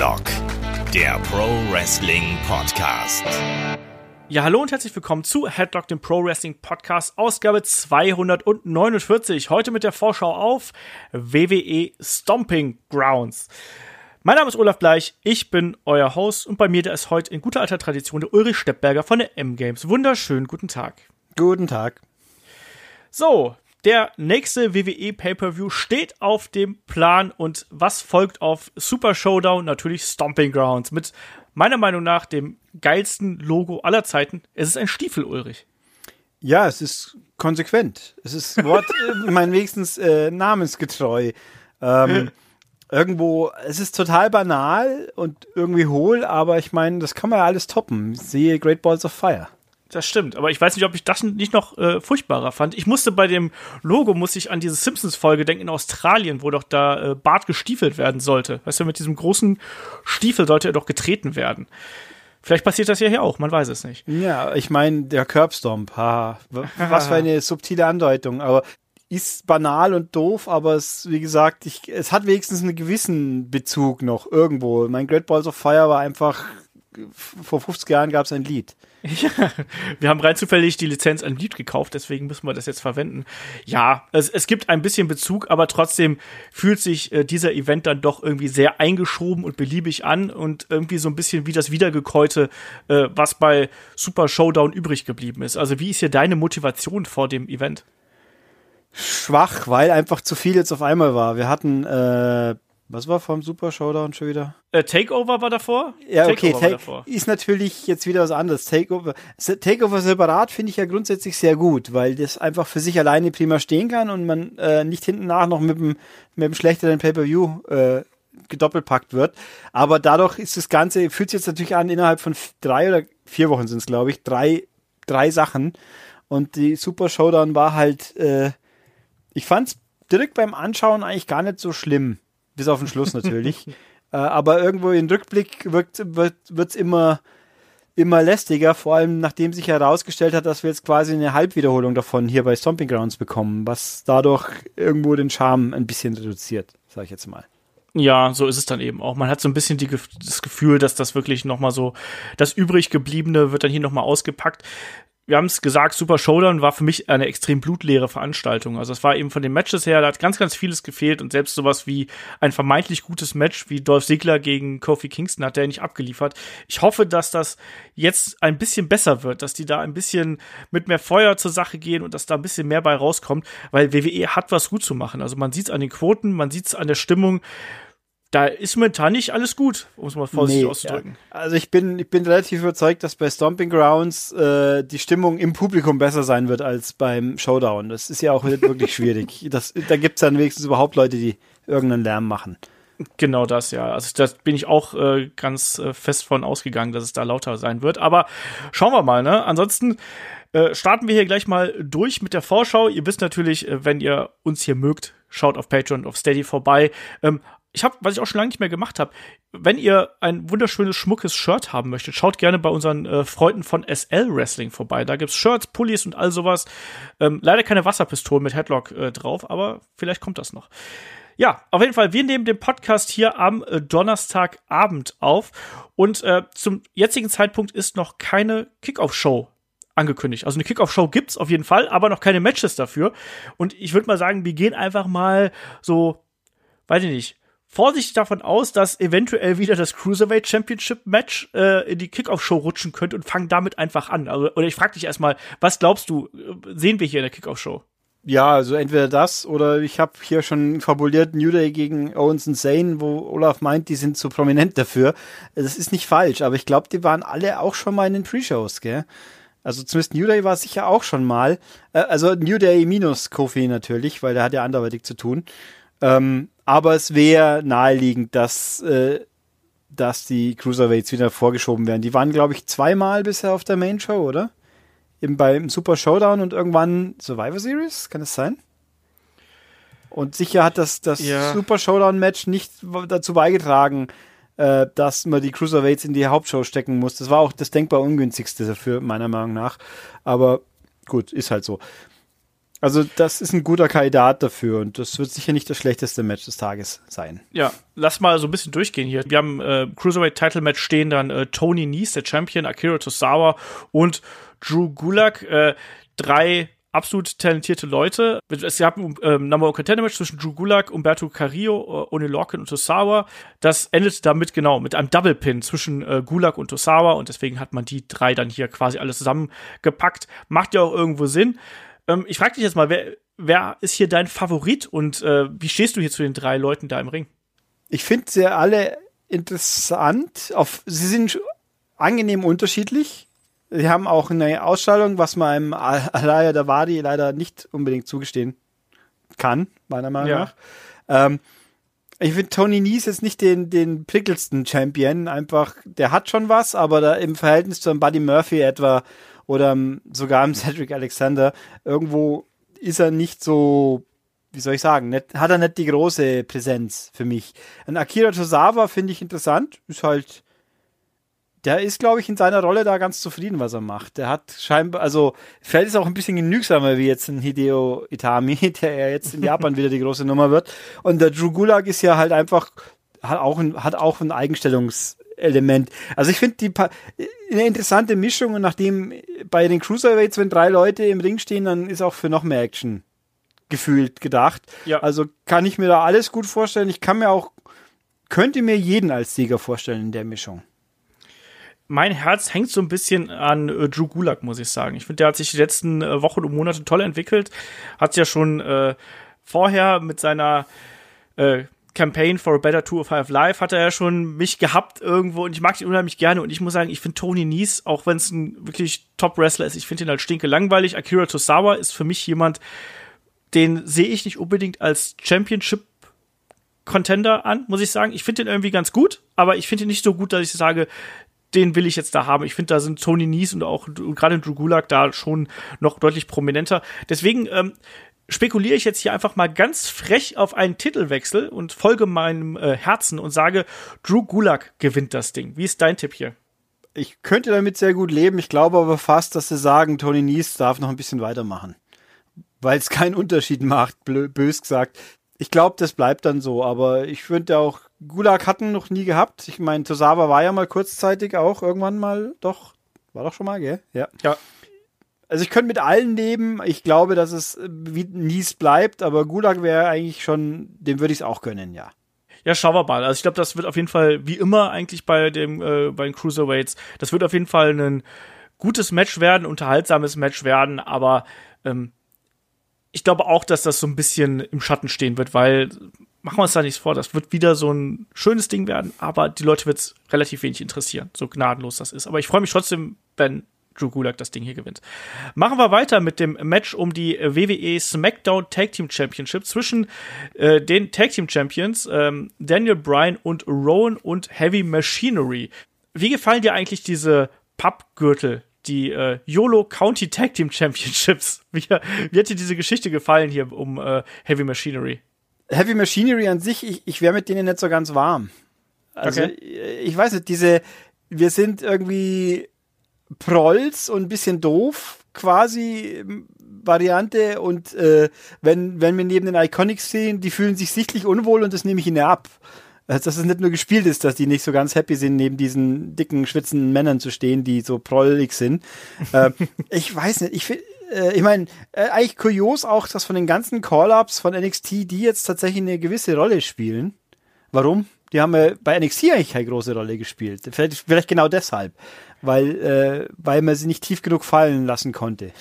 Headlock, der Pro Wrestling Podcast. Ja, hallo und herzlich willkommen zu Headlock, dem Pro Wrestling Podcast, Ausgabe 249. Heute mit der Vorschau auf WWE Stomping Grounds. Mein Name ist Olaf Bleich, ich bin euer Host und bei mir der ist heute in guter alter Tradition der Ulrich Steppberger von der M-Games. Wunderschönen guten Tag. Guten Tag. So, der nächste WWE Pay-Per-View steht auf dem Plan und was folgt auf Super Showdown? Natürlich Stomping Grounds mit meiner Meinung nach dem geilsten Logo aller Zeiten. Es ist ein Stiefel, Ulrich. Ja, es ist konsequent. Es ist Wort, ich meine, wenigstens äh, namensgetreu. Ähm, irgendwo, es ist total banal und irgendwie hohl, aber ich meine, das kann man ja alles toppen. Ich sehe Great Balls of Fire. Das stimmt, aber ich weiß nicht, ob ich das nicht noch äh, furchtbarer fand. Ich musste bei dem Logo, musste ich an diese Simpsons-Folge denken in Australien, wo doch da äh, Bart gestiefelt werden sollte. Weißt du, mit diesem großen Stiefel sollte er doch getreten werden. Vielleicht passiert das ja hier auch, man weiß es nicht. Ja, ich meine, der Curbstomp, ha, was für eine subtile Andeutung, aber ist banal und doof, aber es, wie gesagt, ich, es hat wenigstens einen gewissen Bezug noch irgendwo. Mein Great Balls of Fire war einfach, vor 50 Jahren gab es ein Lied. Ja, wir haben rein zufällig die Lizenz an Lied gekauft, deswegen müssen wir das jetzt verwenden. Ja, es, es gibt ein bisschen Bezug, aber trotzdem fühlt sich äh, dieser Event dann doch irgendwie sehr eingeschoben und beliebig an und irgendwie so ein bisschen wie das Wiedergekäute, äh, was bei Super Showdown übrig geblieben ist. Also wie ist hier deine Motivation vor dem Event? Schwach, weil einfach zu viel jetzt auf einmal war. Wir hatten äh, was war vom Super Showdown schon wieder? Äh, Takeover war davor? Ja, okay, Take davor. ist natürlich jetzt wieder was anderes. Takeover, Takeover separat finde ich ja grundsätzlich sehr gut, weil das einfach für sich alleine prima stehen kann und man äh, nicht hinten nach noch mit dem, mit dem schlechteren Pay-Per-View äh, gedoppelpackt wird. Aber dadurch ist das Ganze, fühlt sich jetzt natürlich an, innerhalb von drei oder vier Wochen sind es, glaube ich, drei, drei Sachen. Und die Super Showdown war halt, äh, ich fand es direkt beim Anschauen eigentlich gar nicht so schlimm bis auf den Schluss natürlich. äh, aber irgendwo im Rückblick wird es immer, immer lästiger, vor allem nachdem sich herausgestellt hat, dass wir jetzt quasi eine Halbwiederholung davon hier bei Stomping Grounds bekommen, was dadurch irgendwo den Charme ein bisschen reduziert, sage ich jetzt mal. Ja, so ist es dann eben auch. Man hat so ein bisschen die, das Gefühl, dass das wirklich noch mal so das übrig gebliebene wird dann hier noch mal ausgepackt wir haben es gesagt, Super Showdown war für mich eine extrem blutleere Veranstaltung. Also es war eben von den Matches her, da hat ganz, ganz vieles gefehlt und selbst sowas wie ein vermeintlich gutes Match wie Dolph Ziggler gegen Kofi Kingston hat der nicht abgeliefert. Ich hoffe, dass das jetzt ein bisschen besser wird, dass die da ein bisschen mit mehr Feuer zur Sache gehen und dass da ein bisschen mehr bei rauskommt, weil WWE hat was gut zu machen. Also man sieht es an den Quoten, man sieht es an der Stimmung da ist momentan nicht alles gut, um es mal vorsichtig nee, auszudrücken. Ja. Also ich bin, ich bin relativ überzeugt, dass bei Stomping Grounds äh, die Stimmung im Publikum besser sein wird als beim Showdown. Das ist ja auch wirklich schwierig. Das, da gibt es dann wenigstens überhaupt Leute, die irgendeinen Lärm machen. Genau das, ja. Also da bin ich auch äh, ganz äh, fest von ausgegangen, dass es da lauter sein wird. Aber schauen wir mal, ne? Ansonsten äh, starten wir hier gleich mal durch mit der Vorschau. Ihr wisst natürlich, äh, wenn ihr uns hier mögt, schaut auf Patreon, auf Steady vorbei. Ähm, ich habe, was ich auch schon lange nicht mehr gemacht habe, wenn ihr ein wunderschönes, schmuckes Shirt haben möchtet, schaut gerne bei unseren äh, Freunden von SL Wrestling vorbei. Da gibt's Shirts, Pullis und all sowas. Ähm, leider keine Wasserpistolen mit Headlock äh, drauf, aber vielleicht kommt das noch. Ja, auf jeden Fall, wir nehmen den Podcast hier am äh, Donnerstagabend auf und äh, zum jetzigen Zeitpunkt ist noch keine Kickoff-Show angekündigt. Also eine Kickoff-Show gibt's auf jeden Fall, aber noch keine Matches dafür. Und ich würde mal sagen, wir gehen einfach mal so, weiß ich nicht, vorsichtig davon aus, dass eventuell wieder das Cruiserweight Championship Match äh, in die Kickoff-Show rutschen könnte und fangen damit einfach an. Also, oder ich frage dich erstmal, was glaubst du, sehen wir hier in der Kickoff-Show? Ja, also entweder das oder ich habe hier schon fabuliert New Day gegen Owens und Zane, wo Olaf meint, die sind zu prominent dafür. Das ist nicht falsch, aber ich glaube, die waren alle auch schon mal in den Pre-Shows, gell? Also zumindest New Day war sicher auch schon mal. Äh, also New Day minus Kofi natürlich, weil der hat ja anderweitig zu tun. Ähm, aber es wäre naheliegend, dass, äh, dass die Cruiserweights wieder vorgeschoben werden. Die waren, glaube ich, zweimal bisher auf der Main Show, oder? Eben beim Super Showdown und irgendwann Survivor Series, kann es sein? Und sicher hat das, das ja. Super Showdown-Match nicht dazu beigetragen, äh, dass man die Cruiserweights in die Hauptshow stecken muss. Das war auch das denkbar ungünstigste dafür, meiner Meinung nach. Aber gut, ist halt so. Also das ist ein guter Kandidat dafür und das wird sicher nicht das schlechteste Match des Tages sein. Ja, lass mal so ein bisschen durchgehen hier. Wir haben äh, Cruiserweight Title Match stehen dann äh, Tony Nies, der Champion, Akira Tosawa und Drew Gulak. Äh, drei absolut talentierte Leute. Es gab ein ähm, Number One Contender Match zwischen Drew Gulak, Umberto Carrillo, äh, Lorcan und Tosawa. Das endet damit genau mit einem Double Pin zwischen äh, Gulak und Tosawa und deswegen hat man die drei dann hier quasi alles zusammengepackt. Macht ja auch irgendwo Sinn. Ähm, ich frage dich jetzt mal, wer, wer ist hier dein Favorit und äh, wie stehst du hier zu den drei Leuten da im Ring? Ich finde sie alle interessant. Auf, sie sind angenehm unterschiedlich. Sie haben auch eine Ausstrahlung, was man einem Alaya Dawadi leider nicht unbedingt zugestehen kann, meiner Meinung ja. nach. Ähm, ich finde Tony Nies jetzt nicht den, den prickelsten Champion. Einfach, der hat schon was, aber da im Verhältnis zu einem Buddy Murphy etwa oder sogar einem Cedric Alexander, irgendwo ist er nicht so, wie soll ich sagen, nicht, hat er nicht die große Präsenz für mich. Ein Akira Tosawa finde ich interessant, ist halt der ist, glaube ich, in seiner Rolle da ganz zufrieden, was er macht. Der hat scheinbar, also vielleicht ist auch ein bisschen genügsamer wie jetzt ein Hideo Itami, der ja jetzt in Japan wieder die große Nummer wird. Und der Drew Gulag ist ja halt einfach, hat auch ein, hat auch ein Eigenstellungselement. Also ich finde die eine interessante Mischung und nachdem bei den Cruiserweights, wenn drei Leute im Ring stehen, dann ist auch für noch mehr Action gefühlt gedacht. Ja. Also kann ich mir da alles gut vorstellen. Ich kann mir auch, könnte mir jeden als Sieger vorstellen in der Mischung mein Herz hängt so ein bisschen an äh, Drew Gulak, muss ich sagen. Ich finde, der hat sich die letzten äh, Wochen und Monate toll entwickelt. Hat ja schon äh, vorher mit seiner äh, Campaign for a Better Tour of Five Life hat er ja schon mich gehabt irgendwo und ich mag ihn unheimlich gerne und ich muss sagen, ich finde Tony Nies, auch wenn es ein wirklich Top-Wrestler ist, ich finde ihn halt stinke langweilig. Akira Tosawa ist für mich jemand, den sehe ich nicht unbedingt als Championship Contender an, muss ich sagen. Ich finde den irgendwie ganz gut, aber ich finde ihn nicht so gut, dass ich sage, den will ich jetzt da haben. Ich finde, da sind Tony Nies und auch gerade Drew Gulak da schon noch deutlich prominenter. Deswegen ähm, spekuliere ich jetzt hier einfach mal ganz frech auf einen Titelwechsel und folge meinem äh, Herzen und sage, Drew Gulak gewinnt das Ding. Wie ist dein Tipp hier? Ich könnte damit sehr gut leben. Ich glaube aber fast, dass sie sagen, Tony Nies darf noch ein bisschen weitermachen. Weil es keinen Unterschied macht, bös gesagt. Ich glaube, das bleibt dann so, aber ich finde auch Gulag hatten noch nie gehabt. Ich meine, Tosawa war ja mal kurzzeitig auch irgendwann mal, doch, war doch schon mal, gell? Ja. Ja. Also ich könnte mit allen leben. Ich glaube, dass es wie Nies bleibt, aber Gulag wäre eigentlich schon, dem würde ich es auch gönnen, ja. Ja, schauen wir mal. Also ich glaube, das wird auf jeden Fall, wie immer eigentlich bei dem, äh, bei den Cruiserweights, das wird auf jeden Fall ein gutes Match werden, unterhaltsames Match werden, aber ähm, ich glaube auch, dass das so ein bisschen im Schatten stehen wird, weil machen wir uns da nichts vor, das wird wieder so ein schönes Ding werden, aber die Leute wird es relativ wenig interessieren, so gnadenlos das ist. Aber ich freue mich trotzdem, wenn Drew Gulak das Ding hier gewinnt. Machen wir weiter mit dem Match um die WWE SmackDown Tag Team Championship zwischen äh, den Tag Team Champions ähm, Daniel Bryan und Rowan und Heavy Machinery. Wie gefallen dir eigentlich diese Pappgürtel, die äh, YOLO County Tag Team Championships? Wie, wie hat dir diese Geschichte gefallen hier um äh, Heavy Machinery? Heavy Machinery an sich, ich, ich wäre mit denen nicht so ganz warm. Also okay. ich weiß nicht, diese, wir sind irgendwie Prolls und ein bisschen doof quasi ähm, Variante und äh, wenn, wenn wir neben den Iconics sehen, die fühlen sich sichtlich unwohl und das nehme ich ihnen ab. Also, dass es nicht nur gespielt ist, dass die nicht so ganz happy sind, neben diesen dicken, schwitzenden Männern zu stehen, die so prollig sind. äh, ich weiß nicht, ich finde, äh, ich meine, äh, eigentlich kurios auch, dass von den ganzen Call-Ups von NXT, die jetzt tatsächlich eine gewisse Rolle spielen. Warum? Die haben ja bei NXT eigentlich keine große Rolle gespielt. Vielleicht, vielleicht genau deshalb. Weil, äh, weil man sie nicht tief genug fallen lassen konnte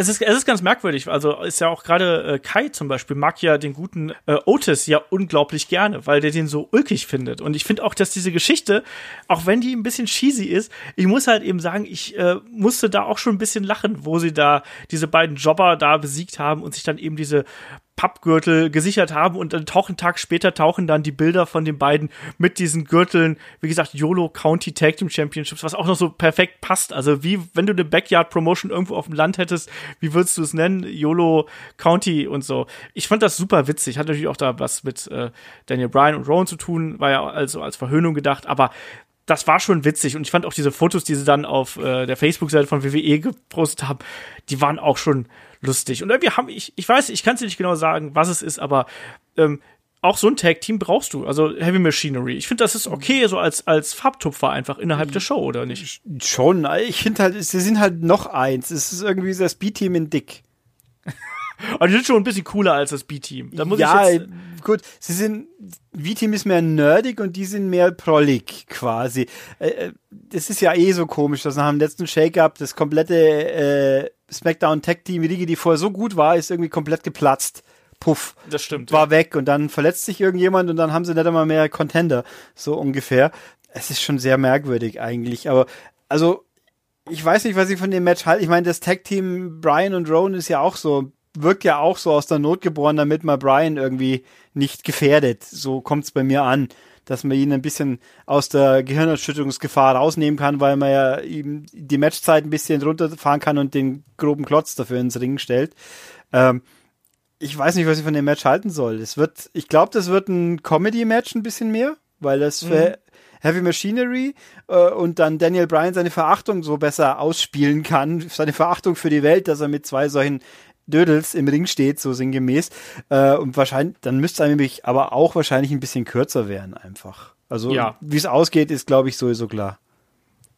es ist, es ist ganz merkwürdig. Also ist ja auch gerade äh, Kai zum Beispiel mag ja den guten äh, Otis ja unglaublich gerne, weil der den so ulkig findet. Und ich finde auch, dass diese Geschichte, auch wenn die ein bisschen cheesy ist, ich muss halt eben sagen, ich äh, musste da auch schon ein bisschen lachen, wo sie da diese beiden Jobber da besiegt haben und sich dann eben diese Pappgürtel gesichert haben und dann tauchen Tag später tauchen dann die Bilder von den beiden mit diesen Gürteln, wie gesagt, YOLO County Tag Team Championships, was auch noch so perfekt passt. Also wie, wenn du eine Backyard Promotion irgendwo auf dem Land hättest, wie würdest du es nennen? YOLO County und so. Ich fand das super witzig. Hat natürlich auch da was mit äh, Daniel Bryan und Rowan zu tun, war ja also als Verhöhnung gedacht, aber das war schon witzig und ich fand auch diese Fotos, die sie dann auf äh, der Facebook-Seite von WWE gepostet haben, die waren auch schon lustig. Und irgendwie haben ich, ich weiß, ich kann es nicht genau sagen, was es ist, aber ähm, auch so ein Tag-Team brauchst du, also Heavy Machinery. Ich finde, das ist okay, so als, als Farbtupfer einfach innerhalb der Show, oder nicht? Schon, ich finde halt, sie sind halt noch eins. Es ist irgendwie das B-Team in Dick. Aber die sind schon ein bisschen cooler als das B-Team. Da muss ja, ich jetzt gut, sie sind, V-Team ist mehr nerdig und die sind mehr prollig quasi. Äh, äh, das ist ja eh so komisch, dass nach dem letzten Shake-Up das komplette äh, SmackDown Tag Team Riege, die vorher so gut war, ist irgendwie komplett geplatzt. Puff. Das stimmt. War ja. weg und dann verletzt sich irgendjemand und dann haben sie nicht einmal mehr Contender, so ungefähr. Es ist schon sehr merkwürdig eigentlich, aber also ich weiß nicht, was ich von dem Match halte. Ich meine, das Tag Team Brian und Rowan ist ja auch so wirkt ja auch so aus der Not geboren, damit man Brian irgendwie nicht gefährdet. So kommt es bei mir an, dass man ihn ein bisschen aus der Gehirnerschütterungsgefahr rausnehmen kann, weil man ja ihm die Matchzeit ein bisschen runterfahren kann und den groben Klotz dafür ins Ring stellt. Ähm, ich weiß nicht, was ich von dem Match halten soll. Es wird, ich glaube, das wird ein Comedy-Match ein bisschen mehr, weil das für mhm. Heavy Machinery äh, und dann Daniel Bryan seine Verachtung so besser ausspielen kann, seine Verachtung für die Welt, dass er mit zwei solchen Dödels im Ring steht, so sinngemäß. Äh, und wahrscheinlich, dann müsste es nämlich aber auch wahrscheinlich ein bisschen kürzer werden, einfach. Also, ja. wie es ausgeht, ist, glaube ich, sowieso klar.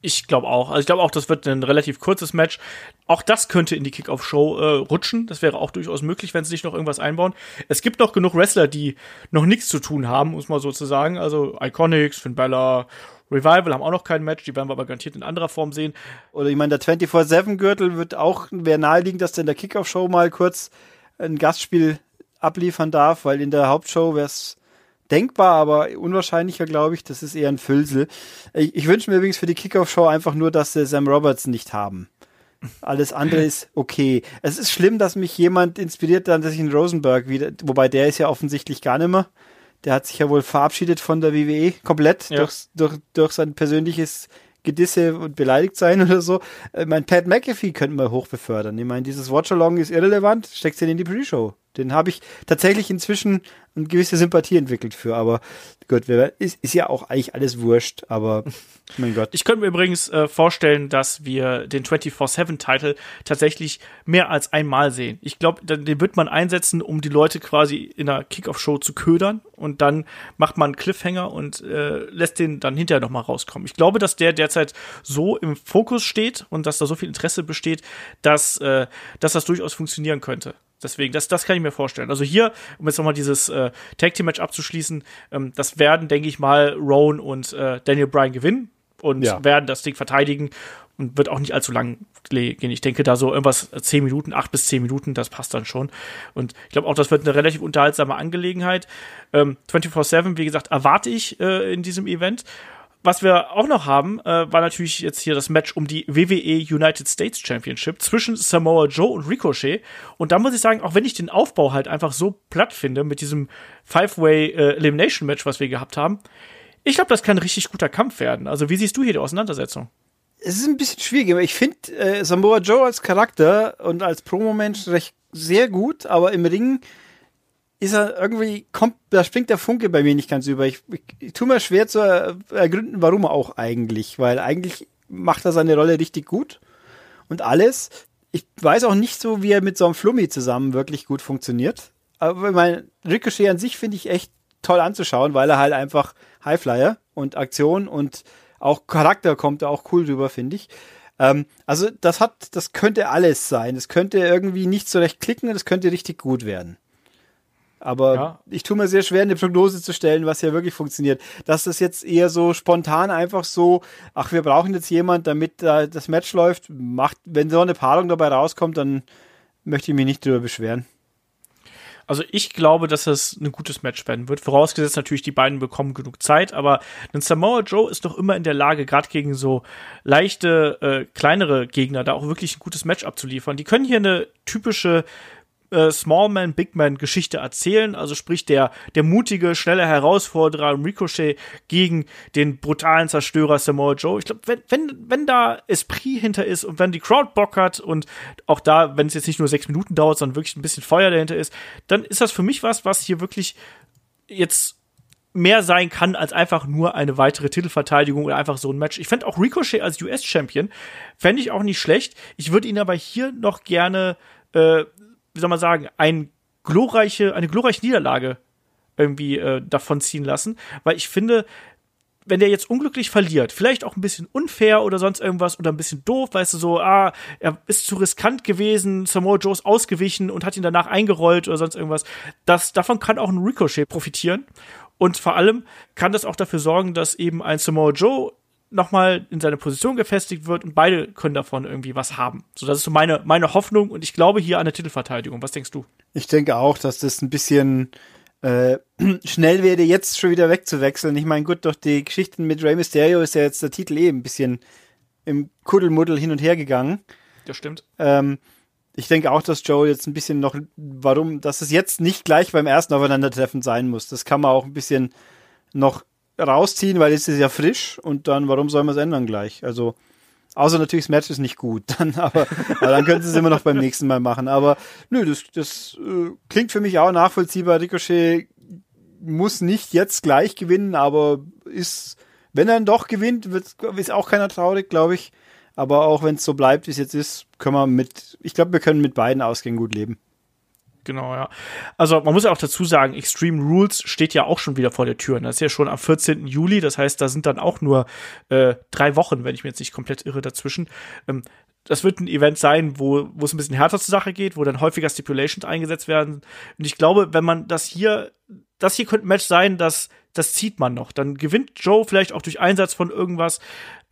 Ich glaube auch. Also ich glaube auch, das wird ein relativ kurzes Match. Auch das könnte in die Kickoff-Show äh, rutschen. Das wäre auch durchaus möglich, wenn sie nicht noch irgendwas einbauen. Es gibt noch genug Wrestler, die noch nichts zu tun haben, muss man so zu sagen. Also Iconics, Finn Bella, Revival haben auch noch kein Match, die werden wir aber garantiert in anderer Form sehen. Oder ich meine, der 24-7-Gürtel wird auch, wäre naheliegend, dass der in der Kickoff-Show mal kurz ein Gastspiel abliefern darf, weil in der Hauptshow wäre es denkbar, aber unwahrscheinlicher, glaube ich. Das ist eher ein Füllsel. Ich, ich wünsche mir übrigens für die Kickoff-Show einfach nur, dass sie Sam Roberts nicht haben. Alles andere ist okay. Es ist schlimm, dass mich jemand inspiriert dann, dass ich in Rosenberg wieder, wobei der ist ja offensichtlich gar nicht mehr der hat sich ja wohl verabschiedet von der WWE komplett ja. durch, durch, durch sein persönliches Gedisse und beleidigt sein oder so. Ich meine, Pat McAfee könnten wir hochbefördern. Ich meine, dieses Watch-Along ist irrelevant, steckt ihn in die Pre-Show. Den habe ich tatsächlich inzwischen eine gewisse Sympathie entwickelt für, aber gut, ist, ist ja auch eigentlich alles wurscht, aber mein Gott. Ich könnte mir übrigens äh, vorstellen, dass wir den 24-7-Title tatsächlich mehr als einmal sehen. Ich glaube, den wird man einsetzen, um die Leute quasi in einer Kickoff-Show zu ködern und dann macht man einen Cliffhanger und äh, lässt den dann hinterher nochmal rauskommen. Ich glaube, dass der derzeit so im Fokus steht und dass da so viel Interesse besteht, dass, äh, dass das durchaus funktionieren könnte. Deswegen, das, das kann ich mir vorstellen. Also hier, um jetzt nochmal dieses äh, Tag Team Match abzuschließen, ähm, das werden, denke ich mal, Rowan und äh, Daniel Bryan gewinnen und ja. werden das Ding verteidigen und wird auch nicht allzu lang gehen. Ich denke da so irgendwas zehn Minuten, acht bis zehn Minuten, das passt dann schon. Und ich glaube auch, das wird eine relativ unterhaltsame Angelegenheit. Ähm, 24-7, wie gesagt, erwarte ich äh, in diesem Event was wir auch noch haben, äh, war natürlich jetzt hier das Match um die WWE United States Championship zwischen Samoa Joe und Ricochet. Und da muss ich sagen, auch wenn ich den Aufbau halt einfach so platt finde mit diesem Five-Way äh, Elimination Match, was wir gehabt haben, ich glaube, das kann ein richtig guter Kampf werden. Also wie siehst du hier die Auseinandersetzung? Es ist ein bisschen schwierig, aber ich finde äh, Samoa Joe als Charakter und als Promo-Mensch recht sehr gut, aber im Ring ist er irgendwie, kommt, da springt der Funke bei mir nicht ganz über. Ich, ich, ich tue mir schwer zu ergründen, warum auch eigentlich, weil eigentlich macht er seine Rolle richtig gut und alles. Ich weiß auch nicht so, wie er mit so einem Flummi zusammen wirklich gut funktioniert. Aber mein Ricochet an sich finde ich echt toll anzuschauen, weil er halt einfach Highflyer und Aktion und auch Charakter kommt da auch cool rüber, finde ich. Ähm, also das hat, das könnte alles sein. Es könnte irgendwie nicht so recht klicken und es könnte richtig gut werden. Aber ja. ich tue mir sehr schwer, eine Prognose zu stellen, was ja wirklich funktioniert. Dass das jetzt eher so spontan einfach so, ach, wir brauchen jetzt jemand, damit äh, das Match läuft, macht, wenn so eine Paarung dabei rauskommt, dann möchte ich mich nicht drüber beschweren. Also ich glaube, dass es ein gutes Match werden wird. Vorausgesetzt natürlich, die beiden bekommen genug Zeit, aber ein Samoa Joe ist doch immer in der Lage, gerade gegen so leichte, äh, kleinere Gegner, da auch wirklich ein gutes Match abzuliefern. Die können hier eine typische äh, Smallman, Bigman Geschichte erzählen. Also sprich der, der mutige, schnelle Herausforderer Ricochet gegen den brutalen Zerstörer Samoa Joe. Ich glaube, wenn, wenn, wenn da Esprit hinter ist und wenn die Crowd Bock hat und auch da, wenn es jetzt nicht nur sechs Minuten dauert, sondern wirklich ein bisschen Feuer dahinter ist, dann ist das für mich was, was hier wirklich jetzt mehr sein kann als einfach nur eine weitere Titelverteidigung oder einfach so ein Match. Ich fände auch Ricochet als US-Champion, fände ich auch nicht schlecht. Ich würde ihn aber hier noch gerne, äh, wie soll man sagen, ein glorreiche, eine glorreiche Niederlage irgendwie äh, davon ziehen lassen, weil ich finde, wenn der jetzt unglücklich verliert, vielleicht auch ein bisschen unfair oder sonst irgendwas oder ein bisschen doof, weißt du, so, ah, er ist zu riskant gewesen, Samoa Joe ist ausgewichen und hat ihn danach eingerollt oder sonst irgendwas, das, davon kann auch ein Ricochet profitieren. Und vor allem kann das auch dafür sorgen, dass eben ein Samoa Joe nochmal in seine Position gefestigt wird und beide können davon irgendwie was haben. So, das ist so meine, meine Hoffnung und ich glaube hier an der Titelverteidigung. Was denkst du? Ich denke auch, dass das ein bisschen äh, schnell werde, jetzt schon wieder wegzuwechseln. Ich meine, gut, durch die Geschichten mit Rey Mysterio ist ja jetzt der Titel eh ein bisschen im Kuddelmuddel hin und her gegangen. Das stimmt. Ähm, ich denke auch, dass Joe jetzt ein bisschen noch, warum, dass es jetzt nicht gleich beim ersten Aufeinandertreffen sein muss. Das kann man auch ein bisschen noch rausziehen, weil es ist ja frisch und dann, warum soll man es ändern gleich? Also, außer natürlich, das Match ist nicht gut, dann, aber, aber dann können sie es immer noch beim nächsten Mal machen. Aber nö, das, das äh, klingt für mich auch nachvollziehbar. Ricochet muss nicht jetzt gleich gewinnen, aber ist, wenn er dann doch gewinnt, wird, ist auch keiner traurig, glaube ich. Aber auch wenn es so bleibt, wie es jetzt ist, können wir mit, ich glaube, wir können mit beiden Ausgängen gut leben. Genau, ja. Also man muss ja auch dazu sagen, Extreme Rules steht ja auch schon wieder vor der Tür. Das ist ja schon am 14. Juli, das heißt, da sind dann auch nur äh, drei Wochen, wenn ich mir jetzt nicht komplett irre, dazwischen. Ähm, das wird ein Event sein, wo, wo es ein bisschen härter zur Sache geht, wo dann häufiger Stipulations eingesetzt werden. Und ich glaube, wenn man das hier, das hier könnte ein Match sein, das, das zieht man noch. Dann gewinnt Joe vielleicht auch durch Einsatz von irgendwas.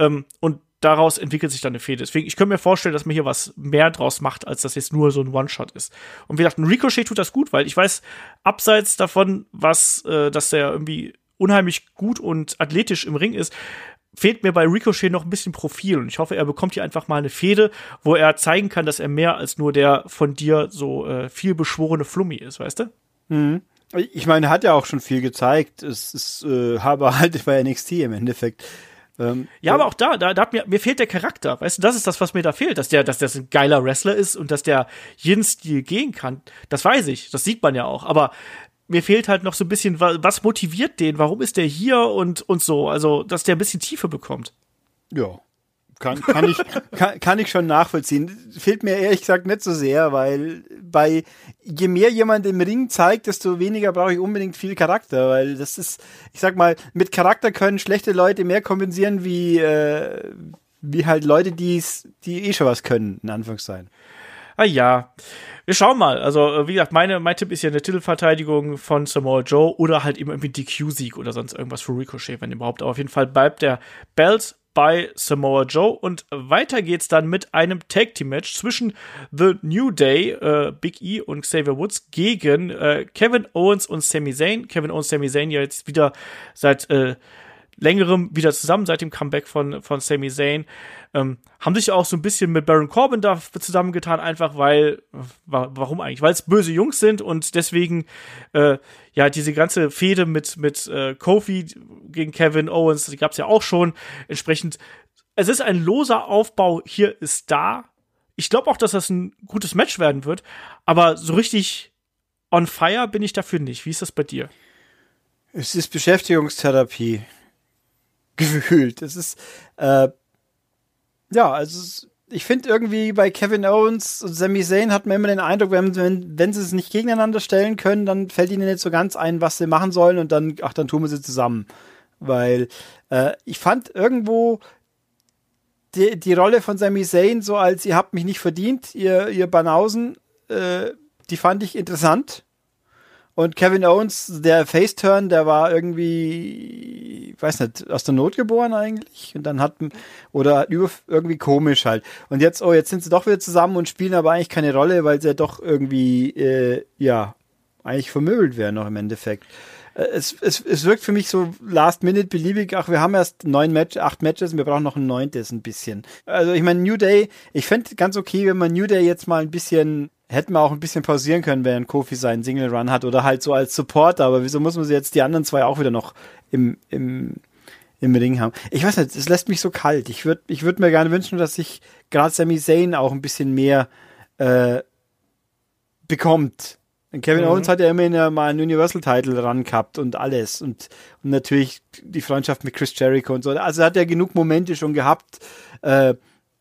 Ähm, und daraus entwickelt sich dann eine Fehde. Deswegen, ich könnte mir vorstellen, dass man hier was mehr draus macht, als dass jetzt nur so ein One-Shot ist. Und gesagt, ein Ricochet tut das gut, weil ich weiß, abseits davon, was, äh, dass der irgendwie unheimlich gut und athletisch im Ring ist, fehlt mir bei Ricochet noch ein bisschen Profil. Und ich hoffe, er bekommt hier einfach mal eine Fehde, wo er zeigen kann, dass er mehr als nur der von dir so äh, viel beschworene Flummi ist, weißt du? Mhm. Ich meine, er hat ja auch schon viel gezeigt. Es ist äh, aber halt bei NXT im Endeffekt. Ähm, ja, aber auch da, da, da hat mir, mir fehlt der Charakter. Weißt du, das ist das, was mir da fehlt, dass der, dass der ein geiler Wrestler ist und dass der jeden Stil gehen kann. Das weiß ich, das sieht man ja auch. Aber mir fehlt halt noch so ein bisschen, was motiviert den? Warum ist der hier und, und so? Also, dass der ein bisschen Tiefe bekommt. Ja. Kann, kann, ich, kann, kann ich schon nachvollziehen. Fehlt mir ehrlich gesagt nicht so sehr, weil bei je mehr jemand im Ring zeigt, desto weniger brauche ich unbedingt viel Charakter, weil das ist, ich sag mal, mit Charakter können schlechte Leute mehr kompensieren wie, äh, wie halt Leute, die's, die eh schon was können, in Anführungszeichen. Ah ja. Wir schauen mal. Also, äh, wie gesagt, meine, mein Tipp ist ja eine Titelverteidigung von Samoa Joe oder halt eben irgendwie DQ-Sieg oder sonst irgendwas für Ricochet, wenn überhaupt. Aber auf jeden Fall bleibt der Belt bei Samoa Joe. Und weiter geht's dann mit einem Tag Team Match zwischen The New Day, äh, Big E und Xavier Woods gegen äh, Kevin Owens und Sami Zayn. Kevin Owens, Sami Zayn ja jetzt wieder seit äh, längerem wieder zusammen, seit dem Comeback von, von Sami Zayn. Ähm, haben sich auch so ein bisschen mit Baron Corbin da zusammengetan, einfach weil, warum eigentlich? Weil es böse Jungs sind und deswegen, äh, ja, diese ganze Fehde mit, mit äh, Kofi gegen Kevin Owens, die gab es ja auch schon. Entsprechend, es ist ein loser Aufbau, hier ist da. Ich glaube auch, dass das ein gutes Match werden wird, aber so richtig on fire bin ich dafür nicht. Wie ist das bei dir? Es ist Beschäftigungstherapie. Gefühlt. Es ist, äh, ja, also ich finde irgendwie bei Kevin Owens und Sami Zayn hat man immer den Eindruck, wenn, wenn, wenn sie es nicht gegeneinander stellen können, dann fällt ihnen nicht so ganz ein, was sie machen sollen und dann, ach, dann tun wir sie zusammen. Weil äh, ich fand irgendwo die, die Rolle von Sami Zayn so als ihr habt mich nicht verdient, ihr, ihr Banausen, äh, die fand ich interessant. Und Kevin Owens, der Faceturn, der war irgendwie, weiß nicht, aus der Not geboren eigentlich. Und dann hat, oder irgendwie komisch halt. Und jetzt, oh, jetzt sind sie doch wieder zusammen und spielen aber eigentlich keine Rolle, weil sie ja doch irgendwie, äh, ja, eigentlich vermöbelt werden noch im Endeffekt. Äh, es, es, es wirkt für mich so last minute beliebig. Ach, wir haben erst neun Match, acht Matches und wir brauchen noch ein neuntes ein bisschen. Also ich meine, New Day, ich fände ganz okay, wenn man New Day jetzt mal ein bisschen hätten wir auch ein bisschen pausieren können, während Kofi seinen Single Run hat oder halt so als Supporter. Aber wieso muss man sie jetzt die anderen zwei auch wieder noch im, im, im Ring haben? Ich weiß nicht, es lässt mich so kalt. Ich würde ich würd mir gerne wünschen, dass sich gerade Sami Zayn auch ein bisschen mehr äh, bekommt Kevin mhm. Owens hat ja immerhin mal einen Universal-Title ran gehabt und alles. Und, und natürlich die Freundschaft mit Chris Jericho und so. Also hat er genug Momente schon gehabt. Äh,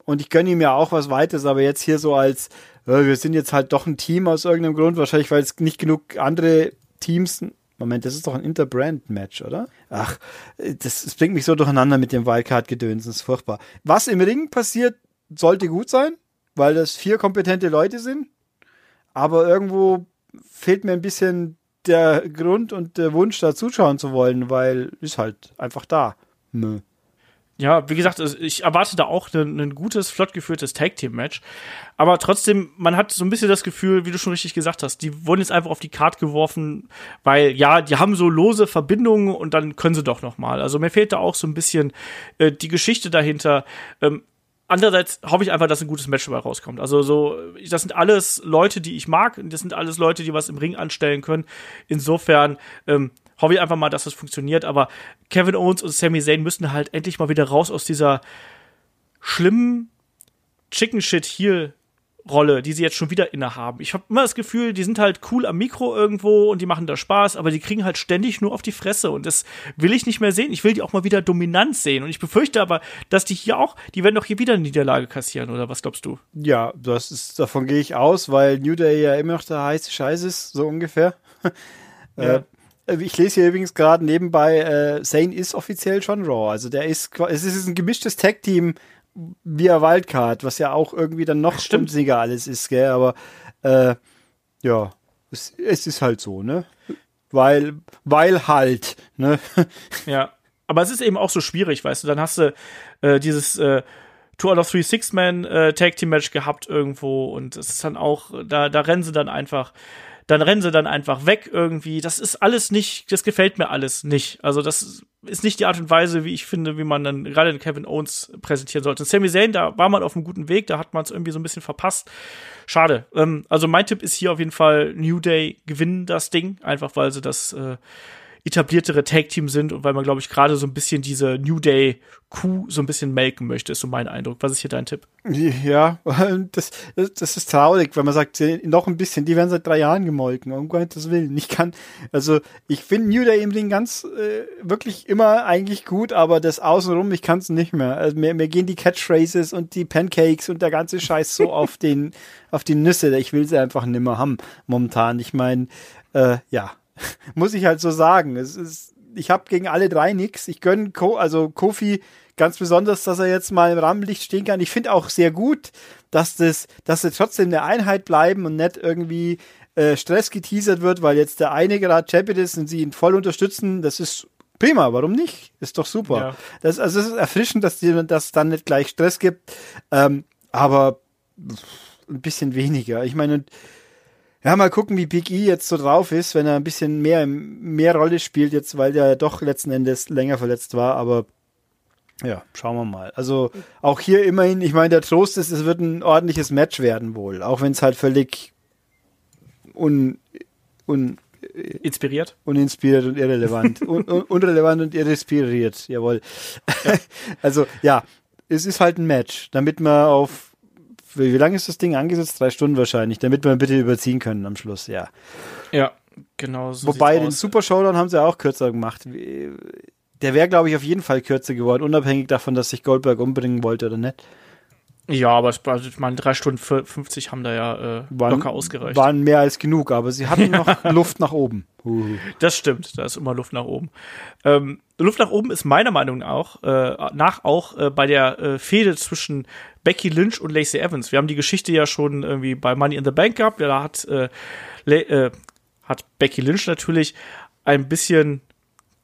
und ich gönne ihm ja auch was weiteres, aber jetzt hier so als, wir sind jetzt halt doch ein Team aus irgendeinem Grund, wahrscheinlich weil es nicht genug andere Teams. Moment, das ist doch ein Interbrand-Match, oder? Ach, das, das bringt mich so durcheinander mit dem Wildcard-Gedöns, das ist furchtbar. Was im Ring passiert, sollte gut sein, weil das vier kompetente Leute sind. Aber irgendwo fehlt mir ein bisschen der Grund und der Wunsch, da zuschauen zu wollen, weil ist halt einfach da. Nö. Ja, wie gesagt, ich erwarte da auch ein, ein gutes, flott geführtes Tag-Team-Match. Aber trotzdem, man hat so ein bisschen das Gefühl, wie du schon richtig gesagt hast, die wurden jetzt einfach auf die Karte geworfen, weil ja, die haben so lose Verbindungen und dann können sie doch noch mal. Also mir fehlt da auch so ein bisschen äh, die Geschichte dahinter. Ähm, andererseits hoffe ich einfach, dass ein gutes Match dabei rauskommt. Also so, das sind alles Leute, die ich mag. Das sind alles Leute, die was im Ring anstellen können. Insofern ähm, hoffe ich einfach mal, dass das funktioniert. Aber Kevin Owens und Sami Zayn müssen halt endlich mal wieder raus aus dieser schlimmen Chicken Shit Heel Rolle, die sie jetzt schon wieder innehaben. Ich habe immer das Gefühl, die sind halt cool am Mikro irgendwo und die machen da Spaß, aber die kriegen halt ständig nur auf die Fresse und das will ich nicht mehr sehen. Ich will die auch mal wieder dominant sehen und ich befürchte aber, dass die hier auch, die werden doch hier wieder eine Niederlage kassieren oder was glaubst du? Ja, das ist, davon gehe ich aus, weil New Day ja immer noch der heiße Scheiß ist, so ungefähr. Ja. Äh, ich lese hier übrigens gerade nebenbei, äh, Zane ist offiziell schon Raw. Also der ist, es ist ein gemischtes Tag-Team via Wildcard, was ja auch irgendwie dann noch stimmiger alles ist, gell? Aber äh, ja, es, es ist halt so, ne? Weil, weil halt, ne? Ja, aber es ist eben auch so schwierig, weißt du, dann hast du äh, dieses äh, Two out of Three Six-Man äh, Tag Team Match gehabt irgendwo und es ist dann auch, da, da rennen sie dann einfach dann rennen sie dann einfach weg irgendwie. Das ist alles nicht, das gefällt mir alles nicht. Also das ist nicht die Art und Weise, wie ich finde, wie man dann gerade den Kevin Owens präsentieren sollte. Sami Zayn, da war man auf einem guten Weg, da hat man es irgendwie so ein bisschen verpasst. Schade. Ähm, also mein Tipp ist hier auf jeden Fall New Day gewinnen das Ding, einfach weil sie das äh, etabliertere Tag-Team sind und weil man, glaube ich, gerade so ein bisschen diese New Day-Kuh so ein bisschen melken möchte, ist so mein Eindruck. Was ist hier dein Tipp? Ja, das, das ist traurig, wenn man sagt, noch ein bisschen, die werden seit drei Jahren gemolken, um Gottes Willen. Ich kann, also ich finde New Day im Ring ganz äh, wirklich immer eigentlich gut, aber das Außenrum, ich kann es nicht mehr. Also mir, mir gehen die Catchphrases und die Pancakes und der ganze Scheiß so auf den, auf die Nüsse. Ich will sie einfach nicht mehr haben momentan. Ich meine, äh, ja, muss ich halt so sagen. Es ist, ich habe gegen alle drei nichts. Ich gönne Ko also Kofi ganz besonders, dass er jetzt mal im Rampenlicht stehen kann. Ich finde auch sehr gut, dass das, dass sie trotzdem eine Einheit bleiben und nicht irgendwie äh, Stress geteasert wird, weil jetzt der eine gerade Champion ist und sie ihn voll unterstützen. Das ist prima, warum nicht? Ist doch super. Ja. Das, also es ist erfrischend, dass es das dann nicht gleich Stress gibt. Ähm, aber ein bisschen weniger. Ich meine, ja, mal gucken, wie Big E jetzt so drauf ist, wenn er ein bisschen mehr, mehr Rolle spielt, jetzt, weil der doch letzten Endes länger verletzt war, aber ja, schauen wir mal. Also auch hier immerhin, ich meine, der Trost ist, es wird ein ordentliches Match werden wohl, auch wenn es halt völlig un, un, inspiriert, uninspiriert und irrelevant, un, un, unrelevant und irrespiriert, jawohl. Ja. also ja, es ist halt ein Match, damit man auf wie, wie lange ist das Ding angesetzt? Drei Stunden wahrscheinlich, damit wir bitte überziehen können am Schluss, ja. Ja, genau so. Wobei den Super Showdown haben sie auch kürzer gemacht. Der wäre, glaube ich, auf jeden Fall kürzer geworden, unabhängig davon, dass sich Goldberg umbringen wollte oder nicht. Ja, aber also ich meine, drei Stunden 50 haben da ja äh, waren, locker ausgereicht. Waren mehr als genug, aber sie hatten noch Luft nach oben. Uh. Das stimmt, da ist immer Luft nach oben. Ähm, Luft nach oben ist meiner Meinung nach, äh, nach auch äh, bei der äh, Fehde zwischen Becky Lynch und Lacey Evans. Wir haben die Geschichte ja schon irgendwie bei Money in the Bank gehabt. Da hat, äh, äh, hat Becky Lynch natürlich ein bisschen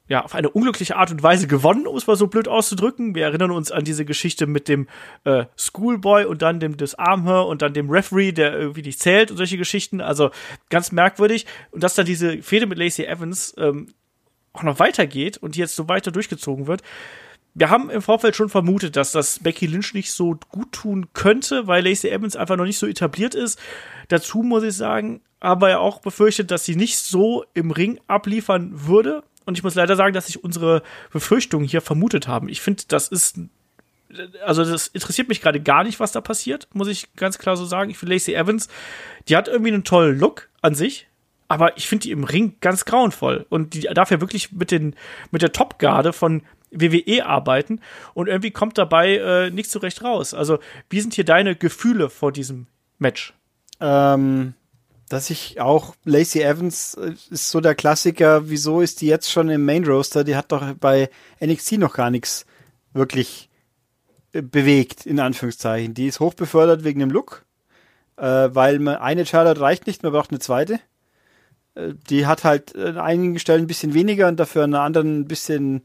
ja, auf eine unglückliche Art und Weise gewonnen, um es mal so blöd auszudrücken. Wir erinnern uns an diese Geschichte mit dem äh, Schoolboy und dann dem Disarmher und dann dem Referee, der irgendwie nicht zählt und solche Geschichten. Also ganz merkwürdig. Und dass dann diese Fehde mit Lacey Evans ähm, auch noch weitergeht und jetzt so weiter durchgezogen wird, wir haben im Vorfeld schon vermutet, dass das Becky Lynch nicht so gut tun könnte, weil Lacey Evans einfach noch nicht so etabliert ist. Dazu muss ich sagen, aber ja auch befürchtet, dass sie nicht so im Ring abliefern würde. Und ich muss leider sagen, dass sich unsere Befürchtungen hier vermutet haben. Ich finde, das ist also das interessiert mich gerade gar nicht, was da passiert, muss ich ganz klar so sagen. Ich finde Lacey Evans, die hat irgendwie einen tollen Look an sich, aber ich finde die im Ring ganz grauenvoll. Und die darf ja wirklich mit, den, mit der Topgarde von WWE arbeiten und irgendwie kommt dabei äh, so recht raus. Also, wie sind hier deine Gefühle vor diesem Match? Ähm, dass ich auch Lacey Evans äh, ist so der Klassiker, wieso ist die jetzt schon im Main Roaster? Die hat doch bei NXT noch gar nichts wirklich äh, bewegt, in Anführungszeichen. Die ist hochbefördert wegen dem Look, äh, weil man, eine Charlotte reicht nicht, man braucht eine zweite. Äh, die hat halt an einigen Stellen ein bisschen weniger und dafür an der anderen ein bisschen,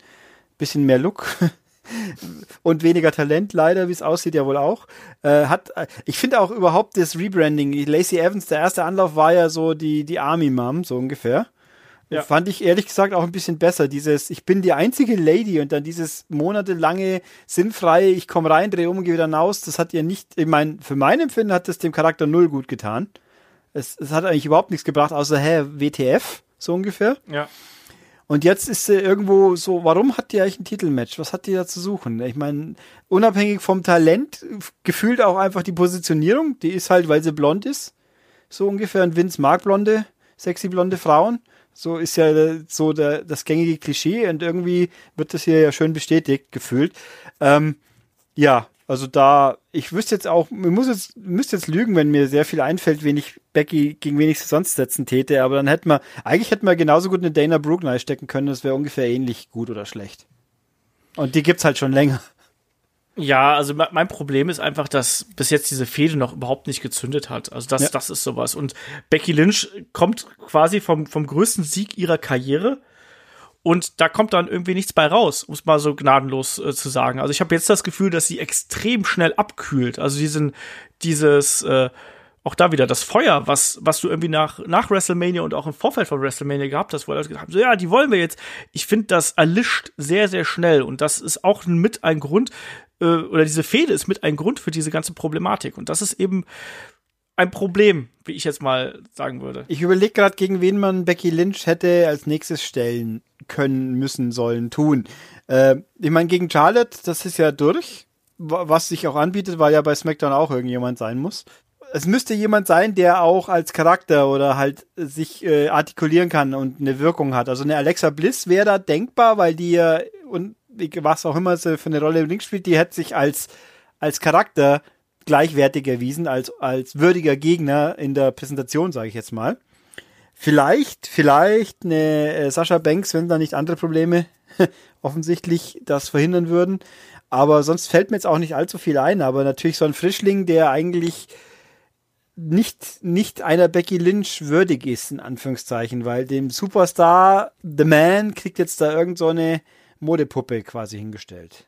bisschen mehr Look. und weniger Talent, leider, wie es aussieht, ja wohl auch. Äh, hat, äh, ich finde auch überhaupt das Rebranding. Lacey Evans, der erste Anlauf war ja so die, die Army Mom, so ungefähr. Ja. Fand ich ehrlich gesagt auch ein bisschen besser. Dieses, ich bin die einzige Lady und dann dieses monatelange sinnfreie, ich komme rein, drehe um gehe wieder hinaus, das hat ihr nicht, ich meine, für mein Empfinden hat das dem Charakter null gut getan. Es, es hat eigentlich überhaupt nichts gebracht, außer, hä, WTF, so ungefähr. Ja. Und jetzt ist sie irgendwo so, warum hat die eigentlich ein Titelmatch? Was hat die da zu suchen? Ich meine, unabhängig vom Talent, gefühlt auch einfach die Positionierung, die ist halt, weil sie blond ist. So ungefähr. Und Vince mag blonde, sexy blonde Frauen. So ist ja so der, das gängige Klischee und irgendwie wird das hier ja schön bestätigt, gefühlt. Ähm, ja, also da, ich wüsste jetzt auch, ich muss jetzt, müsste jetzt lügen, wenn mir sehr viel einfällt, wen ich Becky gegen wen ich sie sonst setzen täte, aber dann hätten wir, eigentlich hätten wir genauso gut eine Dana Brooke stecken können, das wäre ungefähr ähnlich gut oder schlecht. Und die gibt's halt schon länger. Ja, also mein Problem ist einfach, dass bis jetzt diese Fehde noch überhaupt nicht gezündet hat. Also das, ja. das ist sowas. Und Becky Lynch kommt quasi vom, vom größten Sieg ihrer Karriere und da kommt dann irgendwie nichts bei raus, um es mal so gnadenlos äh, zu sagen. Also ich habe jetzt das Gefühl, dass sie extrem schnell abkühlt. Also diesen, dieses, äh, auch da wieder das Feuer, was, was du irgendwie nach, nach WrestleMania und auch im Vorfeld von WrestleMania gehabt hast, wo Leute gesagt haben, so ja, die wollen wir jetzt. Ich finde, das erlischt sehr, sehr schnell. Und das ist auch mit ein Grund, äh, oder diese Fehde ist mit ein Grund für diese ganze Problematik. Und das ist eben ein Problem, wie ich jetzt mal sagen würde. Ich überlege gerade, gegen wen man Becky Lynch hätte als nächstes stellen können, müssen, sollen, tun. Äh, ich meine, gegen Charlotte, das ist ja durch. Was sich auch anbietet, weil ja bei SmackDown auch irgendjemand sein muss. Es müsste jemand sein, der auch als Charakter oder halt sich äh, artikulieren kann und eine Wirkung hat. Also eine Alexa Bliss wäre da denkbar, weil die ja, und was auch immer sie für eine Rolle im Ring spielt, die hätte sich als, als Charakter gleichwertig erwiesen, als, als würdiger Gegner in der Präsentation, sage ich jetzt mal. Vielleicht, vielleicht eine äh, Sascha Banks, wenn da nicht andere Probleme offensichtlich das verhindern würden. Aber sonst fällt mir jetzt auch nicht allzu viel ein. Aber natürlich so ein Frischling, der eigentlich nicht, nicht einer Becky Lynch würdig ist, in Anführungszeichen, weil dem Superstar, The Man, kriegt jetzt da irgend so eine Modepuppe quasi hingestellt.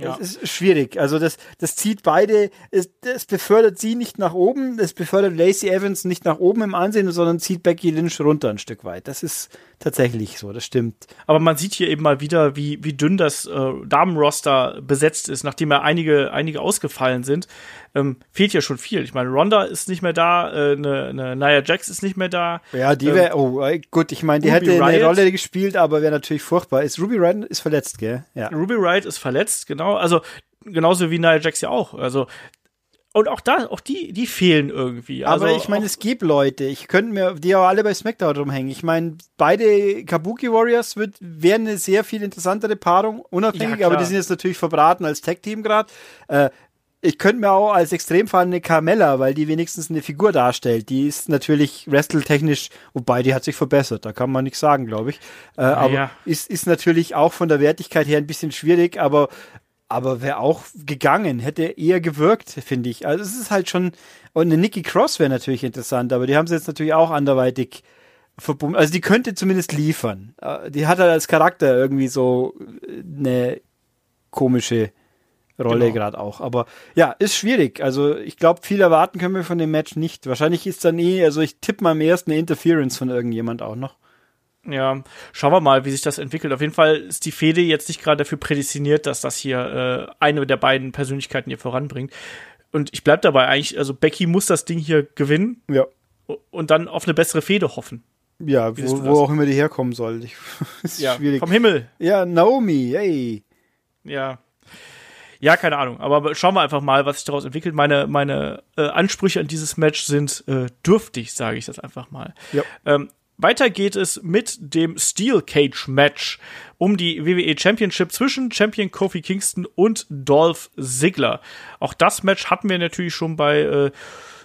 Ja. Das ist schwierig. Also das, das zieht beide, es, das befördert sie nicht nach oben, das befördert Lacey Evans nicht nach oben im Ansehen, sondern zieht Becky Lynch runter ein Stück weit. Das ist tatsächlich so, das stimmt. Aber man sieht hier eben mal wieder, wie, wie dünn das äh, Damenroster besetzt ist, nachdem ja einige, einige ausgefallen sind. Ähm, fehlt ja schon viel. Ich meine, Ronda ist nicht mehr da, äh, ne, ne Nia Jax ist nicht mehr da. Ja, die wäre, ähm, oh, äh, gut, ich meine, die Ruby hätte Riot. eine Rolle gespielt, aber wäre natürlich furchtbar. Ist Ruby Riot ist verletzt, gell? Ja. Ruby Riot ist verletzt, genau. Also genauso wie Nia Jax ja auch. Also und auch da, auch die, die fehlen irgendwie. Also Aber ich meine, es gibt Leute, ich könnte mir, die auch alle bei SmackDown rumhängen. Ich meine, beide Kabuki Warriors wird, wären eine sehr viel interessantere Paarung, unabhängig, ja, aber die sind jetzt natürlich verbraten als Tag-Team gerade. Äh, ich könnte mir auch als Extremfall eine Carmella, weil die wenigstens eine Figur darstellt. Die ist natürlich wrestle-technisch, wobei die hat sich verbessert, da kann man nichts sagen, glaube ich. Äh, aber ja. Ist, ist natürlich auch von der Wertigkeit her ein bisschen schwierig, aber aber wäre auch gegangen, hätte eher gewirkt, finde ich. Also es ist halt schon, und eine Nikki Cross wäre natürlich interessant, aber die haben sie jetzt natürlich auch anderweitig verbunden. Also die könnte zumindest liefern. Äh, die hat halt als Charakter irgendwie so äh, eine komische Rolle genau. gerade auch. Aber ja, ist schwierig. Also ich glaube, viel erwarten können wir von dem Match nicht. Wahrscheinlich ist dann eh, also ich tippe mal am ersten eine Interference von irgendjemand auch noch. Ja, schauen wir mal, wie sich das entwickelt. Auf jeden Fall ist die Fede jetzt nicht gerade dafür prädestiniert, dass das hier äh, eine der beiden Persönlichkeiten hier voranbringt. Und ich bleib dabei eigentlich, also Becky muss das Ding hier gewinnen. Ja. Und dann auf eine bessere Fede hoffen. Ja, wo, wo auch immer die herkommen soll. Ich, ja, schwierig. Vom Himmel. Ja, Naomi, hey. Ja. Ja, keine Ahnung. Aber schauen wir einfach mal, was sich daraus entwickelt. Meine, meine äh, Ansprüche an dieses Match sind äh, dürftig, sage ich das einfach mal. Ja. Ähm, weiter geht es mit dem Steel Cage Match um die WWE Championship zwischen Champion Kofi Kingston und Dolph Ziggler. Auch das Match hatten wir natürlich schon bei äh,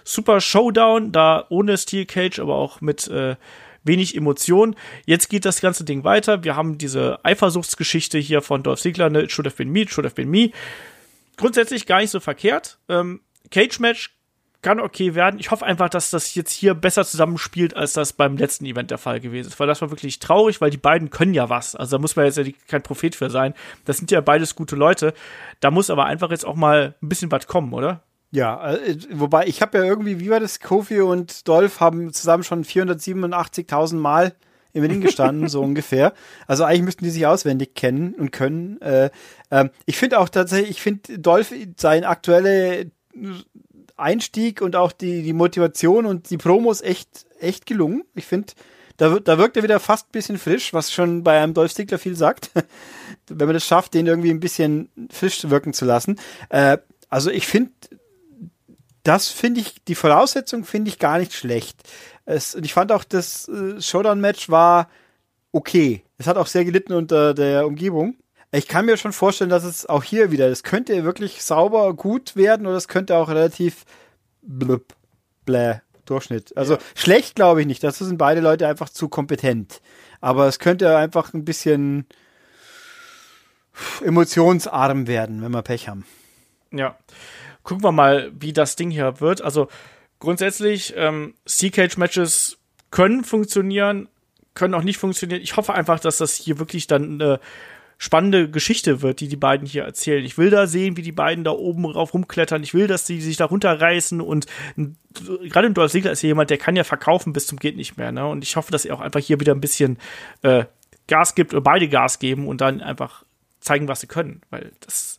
Super Showdown, da ohne Steel Cage, aber auch mit äh, wenig Emotion. Jetzt geht das ganze Ding weiter. Wir haben diese Eifersuchtsgeschichte hier von Dolph Ziggler, ne? It should have been me, it should have been me. Grundsätzlich gar nicht so verkehrt. Ähm, Cage Match kann okay werden. Ich hoffe einfach, dass das jetzt hier besser zusammenspielt, als das beim letzten Event der Fall gewesen ist. Weil das war wirklich traurig, weil die beiden können ja was. Also da muss man jetzt ja kein Prophet für sein. Das sind ja beides gute Leute. Da muss aber einfach jetzt auch mal ein bisschen was kommen, oder? Ja, äh, wobei ich habe ja irgendwie, wie war das? Kofi und Dolph haben zusammen schon 487.000 Mal im Ring gestanden, so ungefähr. Also eigentlich müssten die sich auswendig kennen und können. Äh, äh, ich finde auch tatsächlich, ich finde Dolph sein aktuelle Einstieg und auch die, die Motivation und die Promos echt, echt gelungen. Ich finde, da, da wirkt er wieder fast ein bisschen frisch, was schon bei einem Dolph Stickler viel sagt. Wenn man das schafft, den irgendwie ein bisschen frisch wirken zu lassen. Äh, also ich finde, das finde ich, die Voraussetzung finde ich gar nicht schlecht. Es, und ich fand auch, das äh, Showdown-Match war okay. Es hat auch sehr gelitten unter der Umgebung. Ich kann mir schon vorstellen, dass es auch hier wieder, das könnte wirklich sauber gut werden oder es könnte auch relativ blub, bläh, Durchschnitt. Also ja. schlecht glaube ich nicht. Dazu sind beide Leute einfach zu kompetent. Aber es könnte einfach ein bisschen emotionsarm werden, wenn wir Pech haben. Ja. Gucken wir mal, wie das Ding hier wird. Also grundsätzlich, ähm, Sea-Cage-Matches können funktionieren, können auch nicht funktionieren. Ich hoffe einfach, dass das hier wirklich dann eine spannende Geschichte wird, die die beiden hier erzählen. Ich will da sehen, wie die beiden da oben rauf rumklettern. Ich will, dass sie sich da runterreißen und gerade im Dolph Ziggler ist ja jemand, der kann ja verkaufen bis zum geht nicht mehr. Ne? Und ich hoffe, dass er auch einfach hier wieder ein bisschen äh, Gas gibt oder beide Gas geben und dann einfach zeigen, was sie können, weil das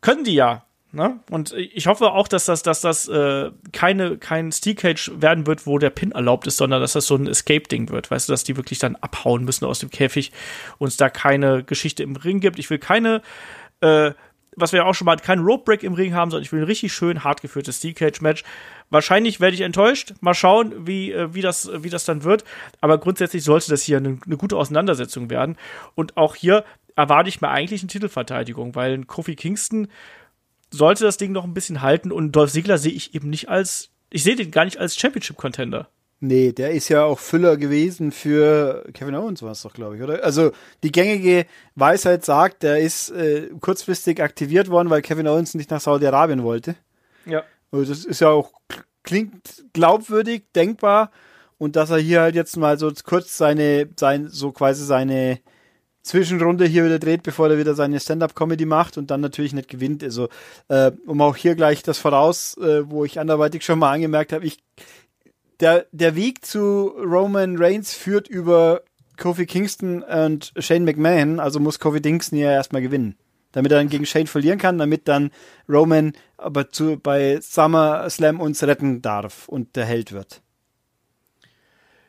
können die ja. Ne? Und ich hoffe auch, dass das, dass das äh, keine, kein Steel Cage werden wird, wo der Pin erlaubt ist, sondern dass das so ein Escape-Ding wird. Weißt du, dass die wirklich dann abhauen müssen aus dem Käfig und es da keine Geschichte im Ring gibt. Ich will keine, äh, was wir ja auch schon mal, keinen Rope Break im Ring haben, sondern ich will ein richtig schön hart geführtes Steel Cage Match. Wahrscheinlich werde ich enttäuscht. Mal schauen, wie, äh, wie, das, wie das dann wird. Aber grundsätzlich sollte das hier eine, eine gute Auseinandersetzung werden. Und auch hier erwarte ich mir eigentlich eine Titelverteidigung, weil Kofi Kingston sollte das Ding noch ein bisschen halten und Dolph Ziggler sehe ich eben nicht als, ich sehe den gar nicht als Championship-Contender. Nee, der ist ja auch Füller gewesen für Kevin Owens, war es doch, glaube ich, oder? Also die gängige Weisheit sagt, der ist äh, kurzfristig aktiviert worden, weil Kevin Owens nicht nach Saudi-Arabien wollte. Ja. Also das ist ja auch, klingt glaubwürdig, denkbar. Und dass er hier halt jetzt mal so kurz seine, sein, so quasi seine Zwischenrunde hier wieder dreht, bevor er wieder seine Stand-up-Comedy macht und dann natürlich nicht gewinnt. Also, äh, um auch hier gleich das voraus, äh, wo ich anderweitig schon mal angemerkt habe, ich der, der Weg zu Roman Reigns führt über Kofi Kingston und Shane McMahon, also muss Kofi Kingston ja erstmal gewinnen. Damit er dann gegen Shane verlieren kann, damit dann Roman aber zu, bei SummerSlam uns retten darf und der Held wird.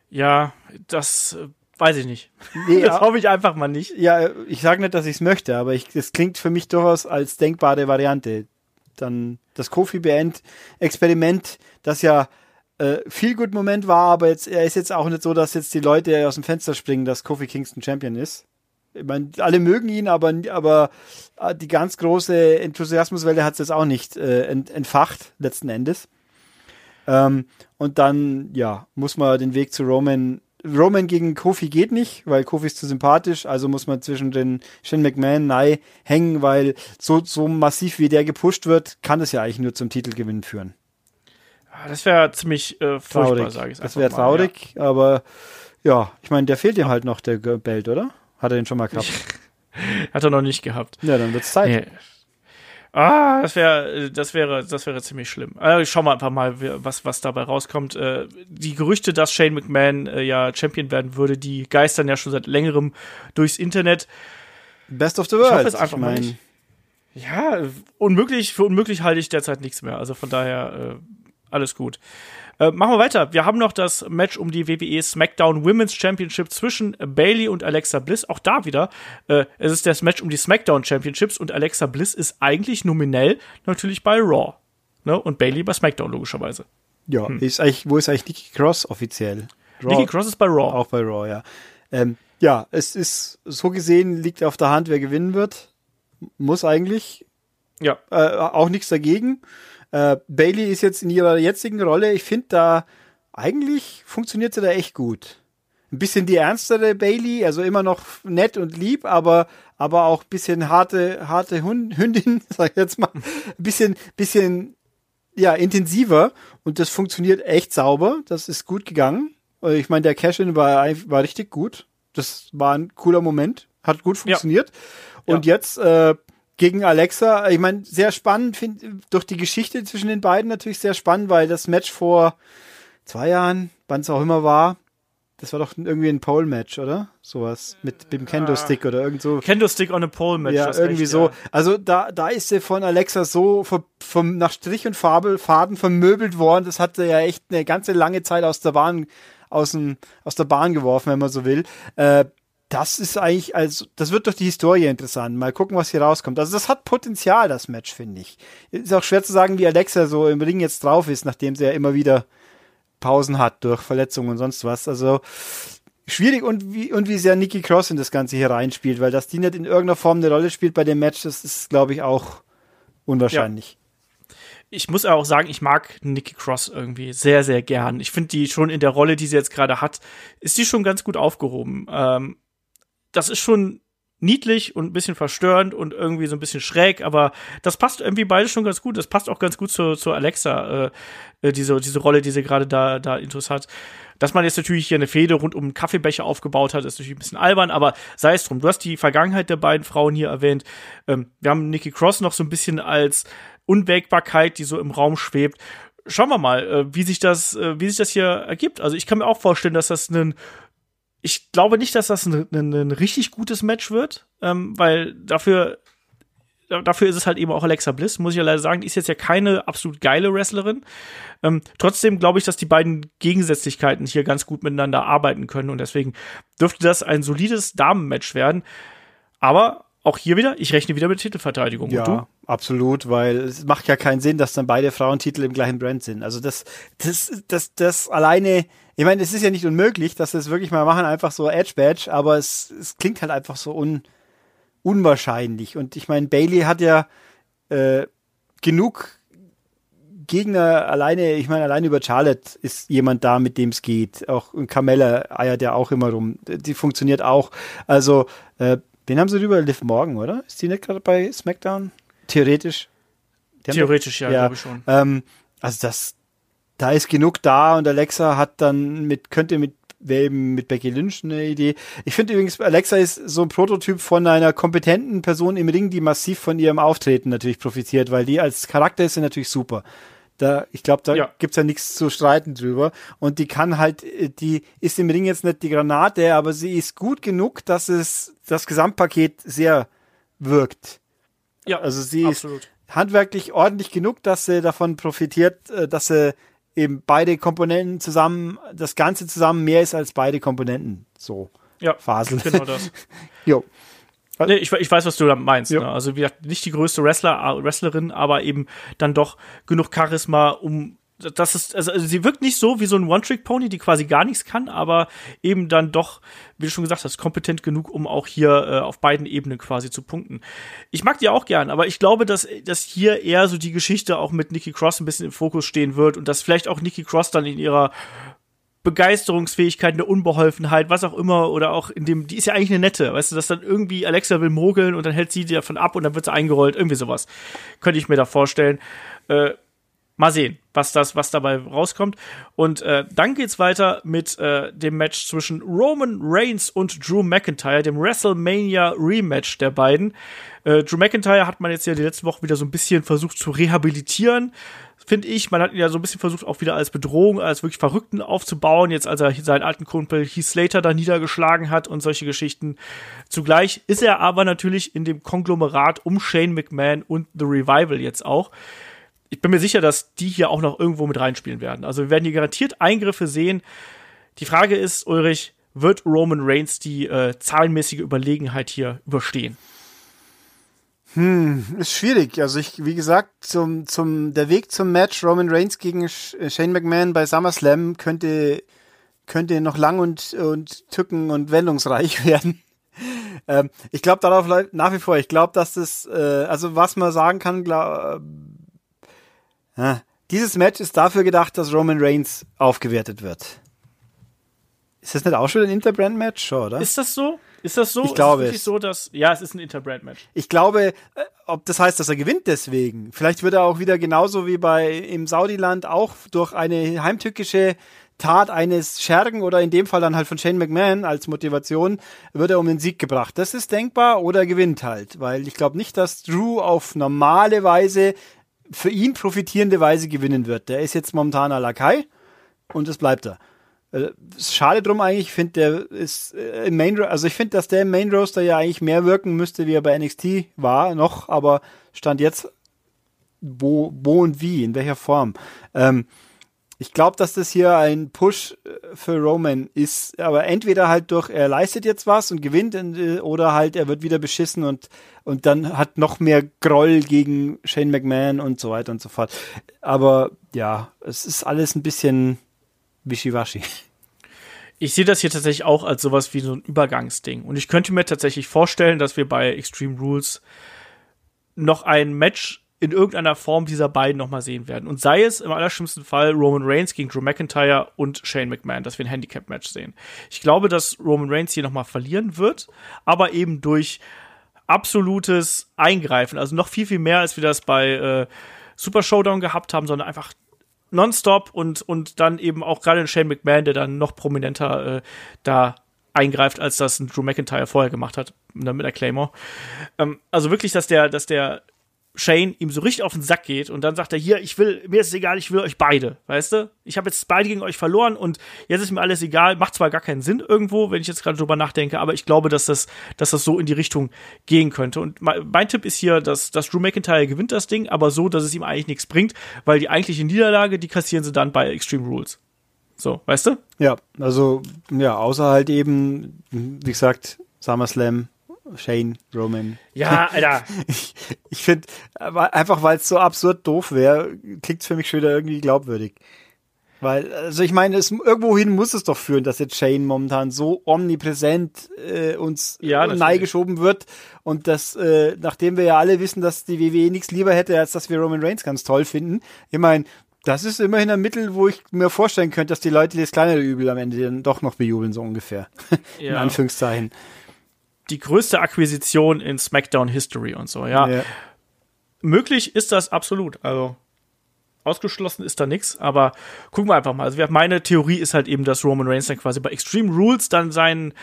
Ja, das Weiß ich nicht. Nee, das hoffe ich einfach mal nicht. Ja, ich sage nicht, dass ich es möchte, aber das klingt für mich durchaus als denkbare Variante. Dann das Kofi-Band-Experiment, das ja äh, viel gut Moment war, aber jetzt er ist jetzt auch nicht so, dass jetzt die Leute aus dem Fenster springen, dass Kofi Kingston Champion ist. Ich meine, alle mögen ihn, aber, aber äh, die ganz große Enthusiasmuswelle hat es jetzt auch nicht äh, ent, entfacht, letzten Endes. Ähm, und dann, ja, muss man den Weg zu Roman Roman gegen Kofi geht nicht, weil Kofi ist zu sympathisch, also muss man zwischen den Shane McMahon, Nye hängen, weil so, so massiv wie der gepusht wird, kann es ja eigentlich nur zum Titelgewinn führen. Das wäre ziemlich äh, furchtbar, sage ich Das wäre traurig, ja. aber ja, ich meine, der fehlt ihm halt noch, der Belt, oder? Hat er den schon mal gehabt? Hat er noch nicht gehabt. Ja, dann wird's Zeit. Nee. Ah, das wäre, das wäre, das wäre ziemlich schlimm. Also schauen wir einfach mal, was, was dabei rauskommt. Äh, die Gerüchte, dass Shane McMahon äh, ja Champion werden würde, die geistern ja schon seit längerem durchs Internet. Best of the world. Ich hoffe es einfach mal nicht. Ja, unmöglich, für unmöglich halte ich derzeit nichts mehr. Also von daher, äh, alles gut. Äh, machen wir weiter. Wir haben noch das Match um die WWE SmackDown Women's Championship zwischen Bailey und Alexa Bliss. Auch da wieder. Äh, es ist das Match um die SmackDown Championships und Alexa Bliss ist eigentlich nominell natürlich bei Raw. Ne? Und Bailey bei SmackDown logischerweise. Ja, hm. ist eigentlich, wo ist eigentlich Nikki Cross offiziell? Raw. Nikki Cross ist bei Raw. Auch bei Raw, ja. Ähm, ja, es ist so gesehen, liegt auf der Hand, wer gewinnen wird. Muss eigentlich. Ja. Äh, auch nichts dagegen. Äh, Bailey ist jetzt in ihrer jetzigen Rolle, ich finde da, eigentlich funktioniert sie da echt gut. Ein bisschen die ernstere Bailey, also immer noch nett und lieb, aber, aber auch ein bisschen harte, harte Hund, Hündin, sag ich jetzt mal. Ein bisschen, bisschen, ja, intensiver und das funktioniert echt sauber. Das ist gut gegangen. Äh, ich meine, der Cash-In war, war richtig gut. Das war ein cooler Moment. Hat gut funktioniert. Ja. Und ja. jetzt äh, gegen Alexa, ich meine, sehr spannend, finde durch die Geschichte zwischen den beiden natürlich sehr spannend, weil das Match vor zwei Jahren, wann es auch immer war, das war doch irgendwie ein Pole-Match, oder? Sowas. Mit, dem Kendo-Stick oder irgend so. Kendo-Stick on a Pole-Match. Ja, irgendwie recht, so. Ja. Also da, da ist sie von Alexa so vom, vom, nach Strich und Farbe, Faden vermöbelt worden. Das hat sie ja echt eine ganze lange Zeit aus der Bahn, aus, dem, aus der Bahn geworfen, wenn man so will. Äh, das ist eigentlich, also, das wird durch die Historie interessant. Mal gucken, was hier rauskommt. Also, das hat Potenzial, das Match, finde ich. Ist auch schwer zu sagen, wie Alexa so im Ring jetzt drauf ist, nachdem sie ja immer wieder Pausen hat durch Verletzungen und sonst was. Also, schwierig und wie, und wie sehr Nikki Cross in das Ganze hier reinspielt, weil dass die nicht in irgendeiner Form eine Rolle spielt bei dem Match, das ist, glaube ich, auch unwahrscheinlich. Ja ich muss auch sagen, ich mag Nikki Cross irgendwie sehr, sehr gern. Ich finde die schon in der Rolle, die sie jetzt gerade hat, ist die schon ganz gut aufgehoben. Ähm, das ist schon niedlich und ein bisschen verstörend und irgendwie so ein bisschen schräg, aber das passt irgendwie beides schon ganz gut. Das passt auch ganz gut zu, zu Alexa, äh, äh diese, diese Rolle, die sie gerade da, da intus hat. Dass man jetzt natürlich hier eine Fehde rund um einen Kaffeebecher aufgebaut hat, ist natürlich ein bisschen albern, aber sei es drum. Du hast die Vergangenheit der beiden Frauen hier erwähnt. Ähm, wir haben Nikki Cross noch so ein bisschen als Unwägbarkeit, die so im Raum schwebt. Schauen wir mal, äh, wie sich das, äh, wie sich das hier ergibt. Also ich kann mir auch vorstellen, dass das ein ich glaube nicht, dass das ein, ein, ein richtig gutes Match wird, ähm, weil dafür, dafür ist es halt eben auch Alexa Bliss, muss ich ja leider sagen. Die ist jetzt ja keine absolut geile Wrestlerin. Ähm, trotzdem glaube ich, dass die beiden Gegensätzlichkeiten hier ganz gut miteinander arbeiten können und deswegen dürfte das ein solides Damenmatch werden. Aber auch hier wieder, ich rechne wieder mit Titelverteidigung. Ja, absolut, weil es macht ja keinen Sinn, dass dann beide Frauentitel im gleichen Brand sind. Also das, das, das, das alleine ich meine, es ist ja nicht unmöglich, dass sie es wirklich mal machen, einfach so Edge Badge, aber es, es klingt halt einfach so un, unwahrscheinlich. Und ich meine, Bailey hat ja äh, genug Gegner alleine, ich meine, alleine über Charlotte ist jemand da, mit dem es geht. Auch Carmella eiert ja auch immer rum. Die funktioniert auch. Also, äh, wen haben sie über Liv Morgan, oder? Ist die nicht gerade bei SmackDown? Theoretisch. Theoretisch, ja, ja glaube ich schon. Ähm, also das, da ist genug da und Alexa hat dann mit, könnte mit eben mit Becky Lynch eine Idee. Ich finde übrigens, Alexa ist so ein Prototyp von einer kompetenten Person im Ring, die massiv von ihrem Auftreten natürlich profitiert, weil die als Charakter ist sie natürlich super. Da, ich glaube, da ja. gibt's ja nichts zu streiten drüber. Und die kann halt, die ist im Ring jetzt nicht die Granate, aber sie ist gut genug, dass es das Gesamtpaket sehr wirkt. Ja, also sie absolut. ist handwerklich ordentlich genug, dass sie davon profitiert, äh, dass sie eben beide Komponenten zusammen, das Ganze zusammen mehr ist als beide Komponenten. So. Ja. Faseln. Genau das. jo. Nee, ich, ich weiß, was du da meinst. Ne? Also, wie gesagt, nicht die größte Wrestler, Wrestlerin, aber eben dann doch genug Charisma, um das ist, also, also sie wirkt nicht so wie so ein One-Trick-Pony, die quasi gar nichts kann, aber eben dann doch, wie du schon gesagt hast, kompetent genug, um auch hier äh, auf beiden Ebenen quasi zu punkten. Ich mag die auch gern, aber ich glaube, dass, dass hier eher so die Geschichte auch mit Nikki Cross ein bisschen im Fokus stehen wird und dass vielleicht auch Nikki Cross dann in ihrer Begeisterungsfähigkeit, eine Unbeholfenheit, was auch immer, oder auch in dem, die ist ja eigentlich eine nette, weißt du, dass dann irgendwie Alexa will mogeln und dann hält sie davon ab und dann wird sie eingerollt, irgendwie sowas. Könnte ich mir da vorstellen. Äh, mal sehen, was das, was dabei rauskommt. Und äh, dann geht's weiter mit äh, dem Match zwischen Roman Reigns und Drew McIntyre, dem WrestleMania Rematch der beiden. Äh, Drew McIntyre hat man jetzt ja die letzte Woche wieder so ein bisschen versucht zu rehabilitieren, finde ich. Man hat ihn ja so ein bisschen versucht, auch wieder als Bedrohung, als wirklich Verrückten aufzubauen, jetzt als er seinen alten Kumpel Heath Slater da niedergeschlagen hat und solche Geschichten. Zugleich ist er aber natürlich in dem Konglomerat um Shane McMahon und The Revival jetzt auch ich bin mir sicher, dass die hier auch noch irgendwo mit reinspielen werden. Also wir werden hier garantiert Eingriffe sehen. Die Frage ist, Ulrich, wird Roman Reigns die äh, zahlenmäßige Überlegenheit hier überstehen? Hm, ist schwierig. Also ich, wie gesagt, zum, zum, der Weg zum Match Roman Reigns gegen Shane McMahon bei SummerSlam könnte, könnte noch lang und, und tücken und wendungsreich werden. ähm, ich glaube darauf nach wie vor. Ich glaube, dass das, äh, also was man sagen kann, glaub, dieses Match ist dafür gedacht, dass Roman Reigns aufgewertet wird. Ist das nicht auch schon ein Interbrand-Match, oder? Ist das so? Ist das so? Ich glaube ist es. so, dass ja, es ist ein Interbrand-Match. Ich glaube, äh, ob das heißt, dass er gewinnt deswegen. Vielleicht wird er auch wieder genauso wie bei im Saudiland auch durch eine heimtückische Tat eines Schergen oder in dem Fall dann halt von Shane McMahon als Motivation wird er um den Sieg gebracht. Das ist denkbar oder er gewinnt halt, weil ich glaube nicht, dass Drew auf normale Weise für ihn profitierende Weise gewinnen wird. Der ist jetzt momentan à la Kai und das bleibt er. Äh, schade drum eigentlich, ich finde, der ist äh, im Main, also ich finde, dass der im Main Roaster ja eigentlich mehr wirken müsste, wie er bei NXT war, noch, aber stand jetzt wo, wo und wie, in welcher Form. Ähm, ich glaube, dass das hier ein Push äh, für Roman ist, aber entweder halt durch, er leistet jetzt was und gewinnt, oder halt er wird wieder beschissen und, und dann hat noch mehr Groll gegen Shane McMahon und so weiter und so fort. Aber ja, es ist alles ein bisschen wischiwaschi. Ich sehe das hier tatsächlich auch als sowas wie so ein Übergangsding. Und ich könnte mir tatsächlich vorstellen, dass wir bei Extreme Rules noch ein Match in irgendeiner Form dieser beiden nochmal sehen werden. Und sei es im allerschlimmsten Fall Roman Reigns gegen Drew McIntyre und Shane McMahon, dass wir ein Handicap-Match sehen. Ich glaube, dass Roman Reigns hier nochmal verlieren wird, aber eben durch absolutes Eingreifen. Also noch viel, viel mehr, als wir das bei äh, Super Showdown gehabt haben, sondern einfach nonstop und, und dann eben auch gerade Shane McMahon, der dann noch prominenter äh, da eingreift, als das ein Drew McIntyre vorher gemacht hat, mit der Claymore. Ähm, also wirklich, dass der, dass der Shane ihm so richtig auf den Sack geht und dann sagt er, hier, ich will, mir ist es egal, ich will euch beide, weißt du? Ich habe jetzt beide gegen euch verloren und jetzt ist mir alles egal. Macht zwar gar keinen Sinn irgendwo, wenn ich jetzt gerade drüber nachdenke, aber ich glaube, dass das, dass das so in die Richtung gehen könnte. Und mein, Tipp ist hier, dass, dass Drew McIntyre gewinnt das Ding, aber so, dass es ihm eigentlich nichts bringt, weil die eigentliche Niederlage, die kassieren sie dann bei Extreme Rules. So, weißt du? Ja, also, ja, außer halt eben, wie gesagt, SummerSlam Shane, Roman. Ja, Alter. ich ich finde, einfach weil es so absurd doof wäre, klingt es für mich schon wieder irgendwie glaubwürdig. Weil, also ich meine, es, irgendwohin muss es doch führen, dass jetzt Shane momentan so omnipräsent äh, uns ja, neigeschoben wird. Und das, äh, nachdem wir ja alle wissen, dass die WWE nichts lieber hätte, als dass wir Roman Reigns ganz toll finden. Ich meine, das ist immerhin ein Mittel, wo ich mir vorstellen könnte, dass die Leute das kleinere Übel am Ende dann doch noch bejubeln, so ungefähr. Ja. In Anführungszeichen die größte Akquisition in SmackDown History und so, ja. ja. Möglich ist das absolut. Also ausgeschlossen ist da nichts, aber gucken wir einfach mal. Also meine Theorie ist halt eben, dass Roman Reigns dann quasi bei Extreme Rules dann seinen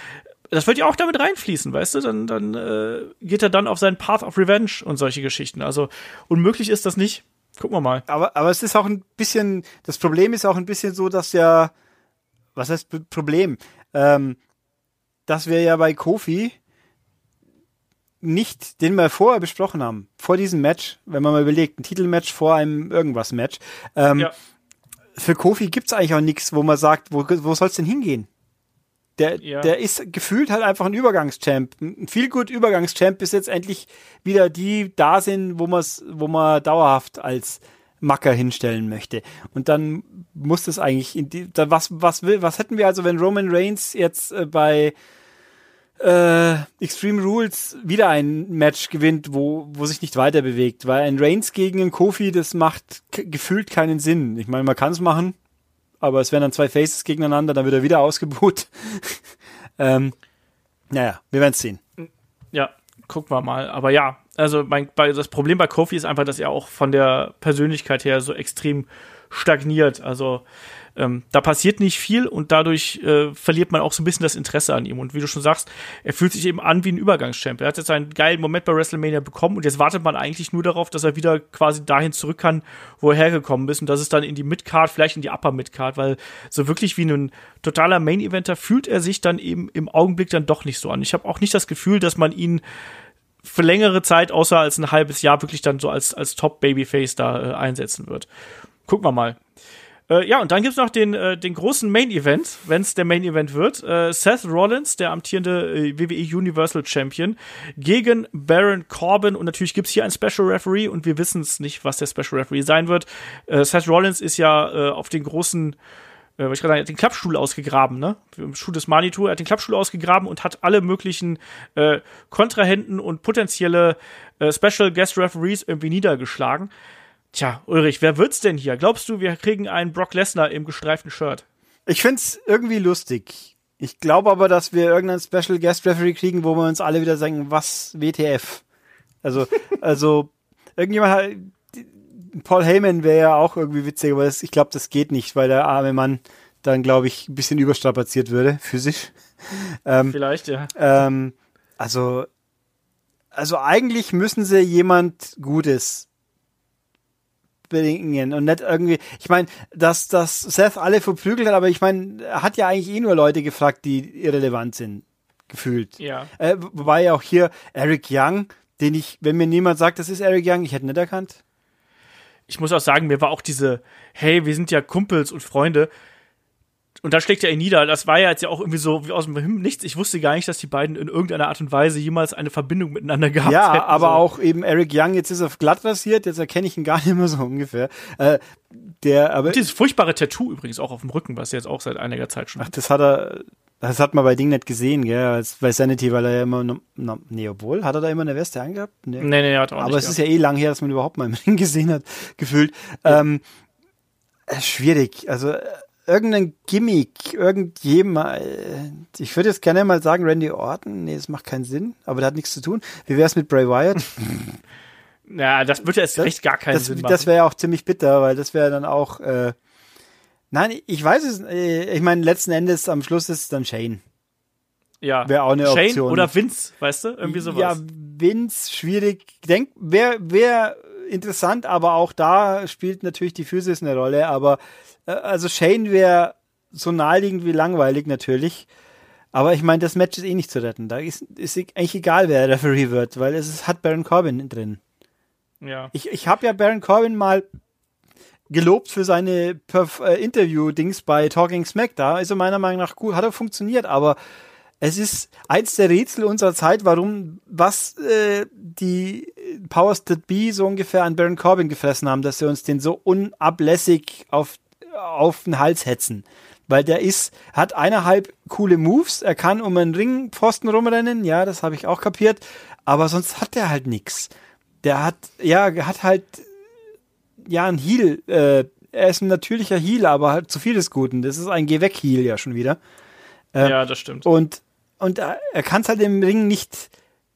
das wird ja auch damit reinfließen, weißt du? Dann, dann äh, geht er dann auf seinen Path of Revenge und solche Geschichten. Also unmöglich ist das nicht. Gucken wir mal. Aber, aber es ist auch ein bisschen, das Problem ist auch ein bisschen so, dass ja, was heißt Problem? Ähm, dass wir ja bei Kofi nicht, den wir vorher besprochen haben, vor diesem Match, wenn man mal überlegt, ein Titelmatch vor einem irgendwas-Match. Ähm, ja. Für Kofi gibt's eigentlich auch nichts, wo man sagt, wo, wo soll's denn hingehen? Der, ja. der ist gefühlt halt einfach ein Übergangschamp. Ein viel gut Übergangschamp, bis jetzt endlich wieder die da sind, wo man's, wo man dauerhaft als Macker hinstellen möchte. Und dann muss das eigentlich in die, da, was, was will, was hätten wir also, wenn Roman Reigns jetzt äh, bei äh, Extreme Rules wieder ein Match gewinnt, wo, wo sich nicht weiter bewegt. Weil ein Reigns gegen einen Kofi, das macht gefühlt keinen Sinn. Ich meine, man kann es machen, aber es wären dann zwei Faces gegeneinander, dann wird er wieder ausgebucht. ähm, naja, wir werden es sehen. Ja, gucken wir mal. Aber ja, also mein, bei, das Problem bei Kofi ist einfach, dass er auch von der Persönlichkeit her so extrem stagniert. Also ähm, da passiert nicht viel und dadurch äh, verliert man auch so ein bisschen das Interesse an ihm. Und wie du schon sagst, er fühlt sich eben an wie ein Übergangschamp. Er hat jetzt einen geilen Moment bei WrestleMania bekommen und jetzt wartet man eigentlich nur darauf, dass er wieder quasi dahin zurück kann, wo er hergekommen ist. Und das ist dann in die Midcard, vielleicht in die Upper Midcard, weil so wirklich wie ein totaler Main-Eventer fühlt er sich dann eben im Augenblick dann doch nicht so an. Ich habe auch nicht das Gefühl, dass man ihn für längere Zeit, außer als ein halbes Jahr, wirklich dann so als, als Top-Babyface da äh, einsetzen wird. Gucken wir mal. Äh, ja, und dann gibt's noch den, äh, den großen Main-Event, wenn es der Main-Event wird. Äh, Seth Rollins, der amtierende äh, WWE Universal Champion, gegen Baron Corbin. Und natürlich gibt's hier einen Special Referee und wir wissen es nicht, was der Special Referee sein wird. Äh, Seth Rollins ist ja äh, auf den großen äh, ich gerade sagen, hat den Klappstuhl ausgegraben, ne? Im Schuh des Manitou, er hat den Klappstuhl ausgegraben und hat alle möglichen äh, Kontrahenten und potenzielle äh, Special Guest Referees irgendwie niedergeschlagen. Tja, Ulrich, wer wird's denn hier? Glaubst du, wir kriegen einen Brock Lesnar im gestreiften Shirt? Ich find's irgendwie lustig. Ich glaube aber, dass wir irgendeinen Special Guest Referee kriegen, wo wir uns alle wieder sagen, was WTF? Also, also irgendjemand hat, Paul Heyman wäre ja auch irgendwie witzig, aber das, ich glaube, das geht nicht, weil der arme Mann dann, glaube ich, ein bisschen überstrapaziert würde, physisch. Ähm, Vielleicht, ja. Ähm, also, also eigentlich müssen sie jemand Gutes bringen und nicht irgendwie, ich meine, dass, dass Seth alle verprügelt hat, aber ich meine, er hat ja eigentlich eh nur Leute gefragt, die irrelevant sind, gefühlt. Ja. Äh, wobei auch hier Eric Young, den ich, wenn mir niemand sagt, das ist Eric Young, ich hätte nicht erkannt. Ich muss auch sagen, mir war auch diese, hey, wir sind ja Kumpels und Freunde, und da schlägt er ihn nieder. Das war ja jetzt ja auch irgendwie so wie aus dem Himmel nichts. Ich wusste gar nicht, dass die beiden in irgendeiner Art und Weise jemals eine Verbindung miteinander gehabt ja, hätten. Ja, aber so. auch eben Eric Young, jetzt ist er glatt rasiert, jetzt erkenne ich ihn gar nicht mehr so ungefähr. Äh, der, aber und dieses furchtbare Tattoo übrigens auch auf dem Rücken, was er jetzt auch seit einiger Zeit schon Ach, das hat er, das hat man bei Ding nicht gesehen, gell, bei Sanity, weil er ja immer, no, nee, obwohl, hat er da immer eine Weste angehabt? Nee, nee, nee hat er auch Aber nicht, es ist ja eh lang her, dass man überhaupt mal Ring gesehen hat, gefühlt. Ja. Ähm, äh, schwierig, also, äh, irgendein Gimmick, irgendjemand. Ich würde jetzt gerne mal sagen, Randy Orton. Nee, das macht keinen Sinn, aber der hat nichts zu tun. Wie wäre es mit Bray Wyatt? ja, das würde jetzt echt gar keinen das, Sinn machen. Das wäre ja auch ziemlich bitter, weil das wäre dann auch. Äh, nein, ich weiß es. Äh, ich meine, letzten Endes am Schluss ist es dann Shane. Ja. Wäre auch eine Shane Option. oder Vince, weißt du? Irgendwie sowas. Ja, Vince, schwierig. Denk, wäre wär interessant, aber auch da spielt natürlich die Physis eine Rolle, aber also Shane wäre so naheliegend wie langweilig natürlich. Aber ich meine, das Match ist eh nicht zu retten. Da ist, ist eigentlich egal, wer Referee wird, weil es ist, hat Baron Corbin drin. Ja. Ich, ich habe ja Baron Corbin mal gelobt für seine äh, Interview-Dings bei Talking Smack. Da ist er meiner Meinung nach gut, hat er funktioniert, aber es ist eins der Rätsel unserer Zeit, warum, was äh, die Powers That Be so ungefähr an Baron Corbin gefressen haben, dass sie uns den so unablässig auf auf den Hals hetzen. Weil der ist, hat eineinhalb coole Moves, er kann um einen Ringpfosten rumrennen, ja, das habe ich auch kapiert, aber sonst hat der halt nix. Der hat, ja, hat halt, ja, ein Heal, äh, er ist ein natürlicher Heal, aber halt zu viel des Guten. Das ist ein Geh weg Heal ja schon wieder. Äh, ja, das stimmt. Und, und er, er kann es halt im Ring nicht,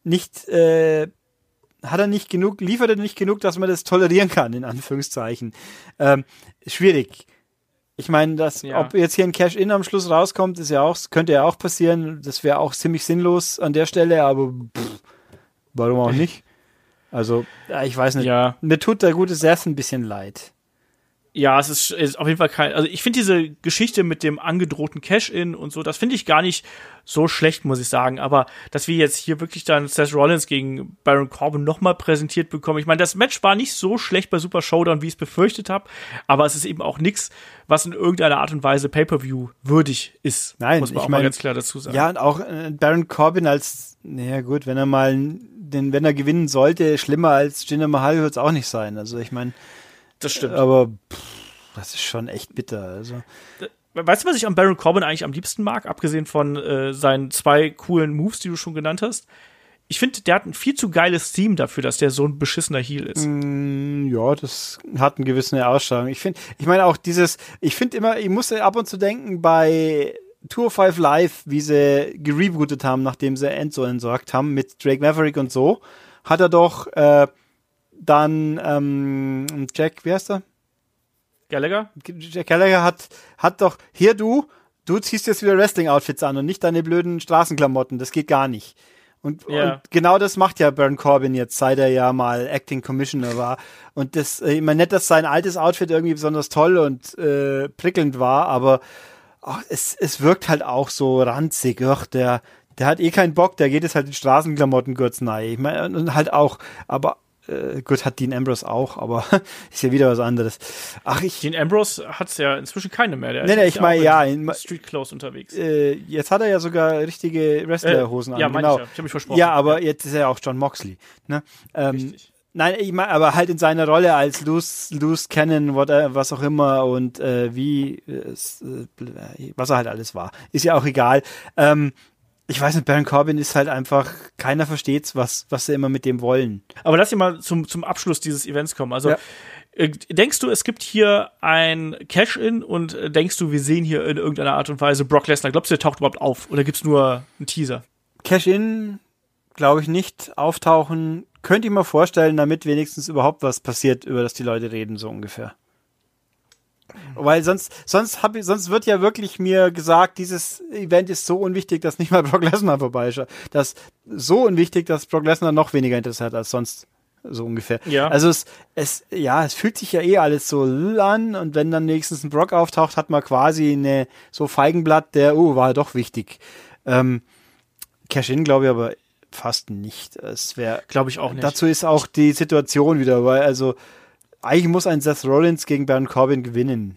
nicht, äh, hat er nicht genug, liefert er nicht genug, dass man das tolerieren kann, in Anführungszeichen. Ähm, schwierig. Ich meine, dass ja. ob jetzt hier ein Cash-In am Schluss rauskommt, ist ja auch, könnte ja auch passieren. Das wäre auch ziemlich sinnlos an der Stelle, aber pff, warum auch nicht? Also, ich weiß nicht. Ja. Mir tut der gute Seth ein bisschen leid. Ja, es ist, ist auf jeden Fall kein. Also ich finde diese Geschichte mit dem angedrohten Cash-In und so, das finde ich gar nicht so schlecht, muss ich sagen. Aber dass wir jetzt hier wirklich dann Seth Rollins gegen Baron Corbin nochmal präsentiert bekommen. Ich meine, das Match war nicht so schlecht bei Super Showdown, wie ich es befürchtet habe, aber es ist eben auch nichts, was in irgendeiner Art und Weise Pay-Per-View würdig ist. Nein, muss man auch mein, mal ganz klar dazu sagen. Ja, und auch äh, Baron Corbin als, naja gut, wenn er mal, den, wenn er gewinnen sollte, schlimmer als Jinder Mahal wird es auch nicht sein. Also ich meine, das stimmt. Aber pff, das ist schon echt bitter. Also. Weißt du, was ich an Baron Corbin eigentlich am liebsten mag, abgesehen von äh, seinen zwei coolen Moves, die du schon genannt hast? Ich finde, der hat ein viel zu geiles Theme dafür, dass der so ein beschissener Heel ist. Mm, ja, das hat eine gewisse Ausstrahlung. Ich finde, ich meine auch dieses, ich finde immer, ich muss ab und zu denken bei Tour 5 Live, wie sie gerebootet haben, nachdem sie Enzo entsorgt haben mit Drake Maverick und so, hat er doch äh, dann ähm, Jack, wie heißt er? Gallagher? Jack Gallagher hat, hat doch, hier du, du ziehst jetzt wieder Wrestling-Outfits an und nicht deine blöden Straßenklamotten, das geht gar nicht. Und, Ja. und genau das macht ja Baron Corbin jetzt, seit er ja mal Acting Commissioner war. Und das, äh, ich meine nicht, dass sein altes Outfit irgendwie besonders toll und äh, prickelnd war, aber ach, es, es wirkt halt auch so ranzig. Ach, der, Der hat eh keinen Bock, der geht jetzt halt in Straßenklamotten kurz nahe. Ich meine, und halt auch, aber äh, gut, hat Dean Ambrose auch, aber ist ja wieder was anderes. Ach, ich. Dean Ambrose hat ja inzwischen keine mehr. Der nee, nee, ich meine, ja. In Street Clothes unterwegs. Äh, jetzt hat er ja sogar richtige Wrestlerhosen äh, ja, an. Genau. Ich, ja. ich habe mich versprochen. Ja, aber ja. jetzt ist er auch John Moxley. Ne? Ähm, Richtig. Nein, ich meine, aber halt in seiner Rolle als Loose, Loose Cannon, what, was auch immer und äh, wie, äh, was er halt alles war. Ist ja auch egal. Ähm, ich weiß nicht, Baron Corbin ist halt einfach, keiner versteht's, was, was sie immer mit dem wollen. Aber lass dich mal zum, zum Abschluss dieses Events kommen. Also, ja. Äh, denkst du, es gibt hier ein Cash-In und äh, denkst du, wir sehen hier in irgendeiner Art und Weise Brock Lesnar? Glaubst du, der taucht überhaupt auf oder gibt's nur einen Teaser? Cash-In, glaube ich nicht. Auftauchen könnte ich mir vorstellen, damit wenigstens überhaupt was passiert, über das die Leute reden, so ungefähr. Weil sonst, sonst hab ich, sonst wird ja wirklich mir gesagt, dieses Event ist so unwichtig, dass nicht mal Brock Lesnar vorbeischaut. Das so unwichtig, dass Brock Lesnar noch weniger Interesse hat als sonst. So ungefähr. Ja. Also es, es, ja, es fühlt sich ja eh alles so an und wenn dann nächstens ein Brock auftaucht, hat man quasi eine so Feigenblatt, der, oh, war doch wichtig. Ähm, Cash-In glaube ich aber fast nicht. Es wäre, glaube ich auch nicht. Dazu ist auch die Situation wieder, weil also eigentlich muss ein Seth Rollins gegen Baron Corbin gewinnen.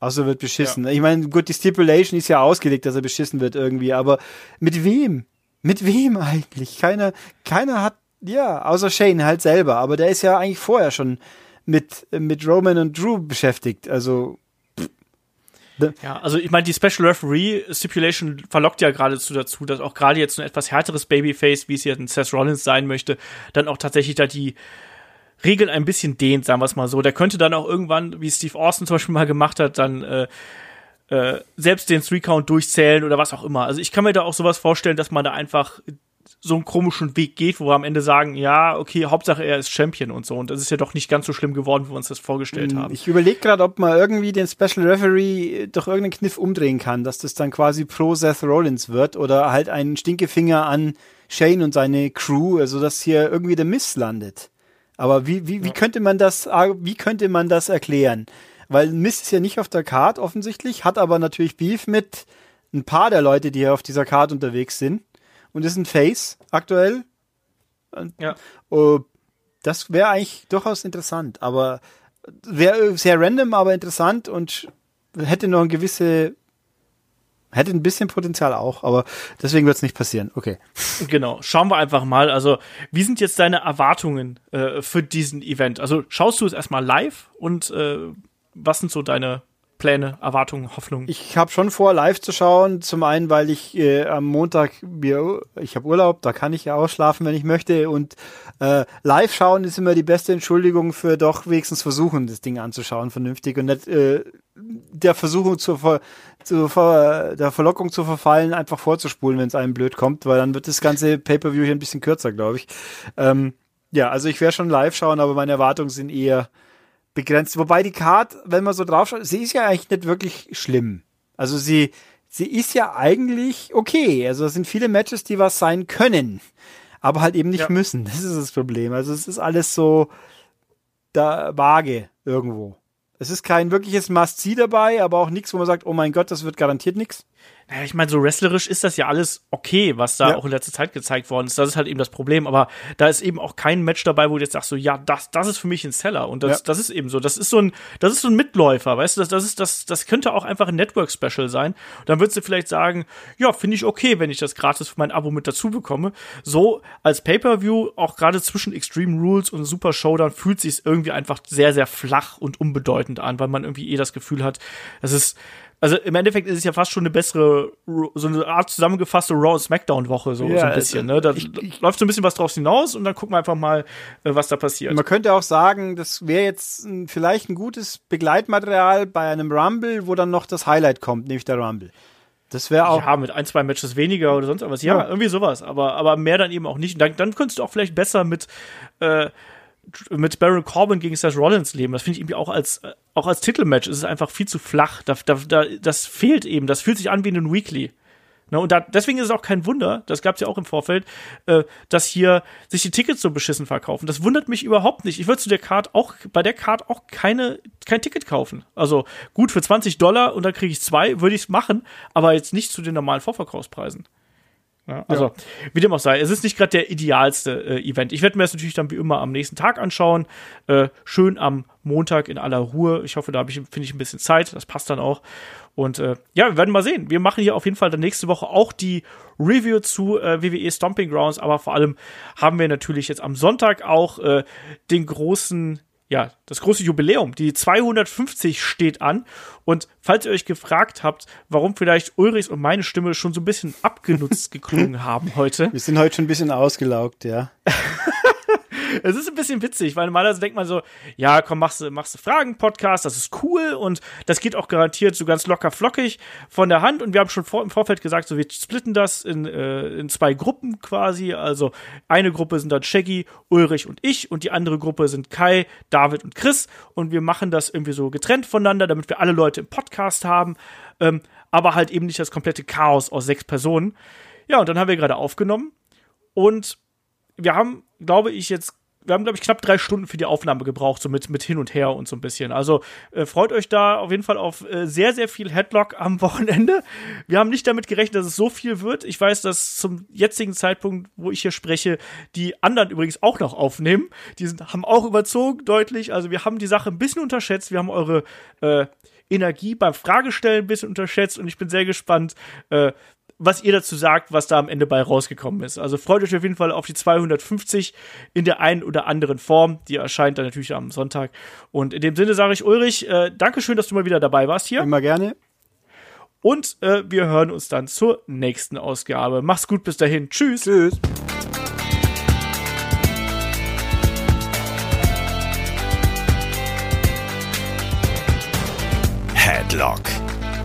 Außer wird beschissen. Ja. Ich meine, gut, die Stipulation ist ja ausgelegt, dass er beschissen wird irgendwie, aber mit wem? Mit wem eigentlich? Keiner, keiner hat, ja, außer Shane halt selber, aber der ist ja eigentlich vorher schon mit, mit Roman und Drew beschäftigt. Also ja, also ich meine, die Special Referee Stipulation verlockt ja geradezu dazu, dass auch gerade jetzt ein etwas härteres Babyface, wie es jetzt ein Seth Rollins sein möchte, dann auch tatsächlich da die Regeln ein bisschen dehnt, sagen wir es mal so. Der könnte dann auch irgendwann, wie Steve Austin zum Beispiel mal gemacht hat, dann äh, äh, selbst den Three-Count durchzählen oder was auch immer. Also ich kann mir da auch sowas vorstellen, dass man da einfach so einen komischen Weg geht, wo wir am Ende sagen, ja, okay, Hauptsache er ist Champion und so. Und das ist ja doch nicht ganz so schlimm geworden, wie wir uns das vorgestellt hm, haben. Ich überlege gerade, ob man irgendwie den Special Referee durch irgendeinen Kniff umdrehen kann, dass das dann quasi pro Seth Rollins wird oder halt ein Stinkefinger an Shane und seine Crew, also dass hier irgendwie der Miss landet. Aber wie, wie, ja. wie könnte man das, wie könnte man das erklären? Weil Miss ist ja nicht auf der Card offensichtlich, hat aber natürlich Beef mit ein paar der Leute, die hier auf dieser Card unterwegs sind und ist ein Face aktuell. Ja. Uh, das wäre eigentlich durchaus interessant, aber wäre sehr random, aber interessant und hätte noch ein gewisse hätte ein bisschen Potenzial auch, aber deswegen wird es nicht passieren. Okay. Genau. Schauen wir einfach mal. Also, wie sind jetzt deine Erwartungen äh, für diesen Event? Also, schaust du es erstmal live und äh, was sind so deine Pläne, Erwartungen, Hoffnungen? Ich habe schon vor, live zu schauen. Zum einen, weil ich äh, am Montag mir, ich habe Urlaub, da kann ich ja ausschlafen, wenn ich möchte. Und äh, live schauen ist immer die beste Entschuldigung für doch wenigstens versuchen, das Ding anzuschauen, vernünftig und nicht äh, der Versuchung zur, Ver, zur Ver, der Verlockung zu verfallen, einfach vorzuspulen, wenn es einem blöd kommt, weil dann wird das ganze Pay-per-View hier ein bisschen kürzer, glaube ich. Ähm, ja, also ich werde schon live schauen, aber meine Erwartungen sind eher begrenzt. Wobei die Card, wenn man so drauf schaut, sie ist ja eigentlich nicht wirklich schlimm. Also sie, sie ist ja eigentlich okay. Also es sind viele Matches, die was sein können, aber halt eben nicht ja. müssen. Das ist das Problem. Also es ist alles so da vage irgendwo. Es ist kein wirkliches Must-See dabei, aber auch nichts, wo man sagt, oh mein Gott, das wird garantiert nichts. Naja, ich meine, so wrestlerisch ist das ja alles okay, was da ja. auch in letzter Zeit gezeigt worden ist. Das ist halt eben das Problem. Aber da ist eben auch kein Match dabei, wo du jetzt sagst, so, ja, das, das ist für mich ein Seller. Und das, ja. das ist eben so. Das ist so ein, das ist so ein Mitläufer, weißt du? Das, das ist, das, das könnte auch einfach ein Network-Special sein. Und dann würdest du vielleicht sagen, ja, finde ich okay, wenn ich das gratis für mein Abo mit dazu bekomme. So als Pay-Per-View, auch gerade zwischen Extreme Rules und Super Showdown, fühlt sich irgendwie einfach sehr, sehr flach und unbedeutend an, weil man irgendwie eh das Gefühl hat, das ist, also im Endeffekt ist es ja fast schon eine bessere, so eine Art zusammengefasste Raw Smackdown Woche, so, ja, so ein bisschen, ne? Da ich, ich, läuft so ein bisschen was draus hinaus und dann gucken wir einfach mal, äh, was da passiert. Man könnte auch sagen, das wäre jetzt ein, vielleicht ein gutes Begleitmaterial bei einem Rumble, wo dann noch das Highlight kommt, nämlich der Rumble. Das wäre auch. Ja, mit ein, zwei Matches weniger oder sonst was. Ja, ja, irgendwie sowas. Aber, aber mehr dann eben auch nicht. Und dann, dann könntest du auch vielleicht besser mit, äh, mit Baron Corbin gegen Seth Rollins leben. Das finde ich irgendwie auch als, auch als Titelmatch ist es einfach viel zu flach. Da, da, da, das fehlt eben. Das fühlt sich an wie ein Weekly. Ne, und da, deswegen ist es auch kein Wunder, das gab es ja auch im Vorfeld, äh, dass hier sich die Tickets so beschissen verkaufen. Das wundert mich überhaupt nicht. Ich würde zu der Card auch, bei der Card auch keine, kein Ticket kaufen. Also gut, für 20 Dollar und dann kriege ich zwei, würde ich es machen, aber jetzt nicht zu den normalen Vorverkaufspreisen. Ja, also, ja. wie dem auch sei, es ist nicht gerade der idealste äh, Event. Ich werde mir das natürlich dann wie immer am nächsten Tag anschauen. Äh, schön am Montag in aller Ruhe. Ich hoffe, da ich, finde ich ein bisschen Zeit. Das passt dann auch. Und äh, ja, wir werden mal sehen. Wir machen hier auf jeden Fall dann nächste Woche auch die Review zu äh, WWE Stomping Grounds, aber vor allem haben wir natürlich jetzt am Sonntag auch äh, den großen ja, das große Jubiläum, die 250 steht an. Und falls ihr euch gefragt habt, warum vielleicht Ulrichs und meine Stimme schon so ein bisschen abgenutzt geklungen haben heute. Wir sind heute schon ein bisschen ausgelaugt, ja. es ist ein bisschen witzig, weil normalerweise denkt man so, ja, komm, machst du, machst Fragen-Podcast, das ist cool und das geht auch garantiert so ganz locker flockig von der Hand. Und wir haben schon vor, im Vorfeld gesagt, so wir splitten das in, äh, in zwei Gruppen quasi. Also eine Gruppe sind dann Shaggy, Ulrich und ich und die andere Gruppe sind Kai, David und Chris. Und wir machen das irgendwie so getrennt voneinander, damit wir alle Leute im Podcast haben, ähm, aber halt eben nicht das komplette Chaos aus sechs Personen. Ja, und dann haben wir gerade aufgenommen und wir haben, glaube ich, jetzt wir haben, glaube ich, knapp drei Stunden für die Aufnahme gebraucht, so mit, mit hin und her und so ein bisschen. Also äh, freut euch da auf jeden Fall auf äh, sehr, sehr viel Headlock am Wochenende. Wir haben nicht damit gerechnet, dass es so viel wird. Ich weiß, dass zum jetzigen Zeitpunkt, wo ich hier spreche, die anderen übrigens auch noch aufnehmen. Die sind, haben auch überzogen, deutlich. Also wir haben die Sache ein bisschen unterschätzt. Wir haben eure äh, Energie beim Fragestellen ein bisschen unterschätzt und ich bin sehr gespannt, äh, was ihr dazu sagt, was da am Ende bei rausgekommen ist. Also freut euch auf jeden Fall auf die 250 in der einen oder anderen Form. Die erscheint dann natürlich am Sonntag. Und in dem Sinne sage ich Ulrich, äh, Dankeschön, dass du mal wieder dabei warst hier. Immer gerne. Und äh, wir hören uns dann zur nächsten Ausgabe. Mach's gut, bis dahin. Tschüss. Tschüss.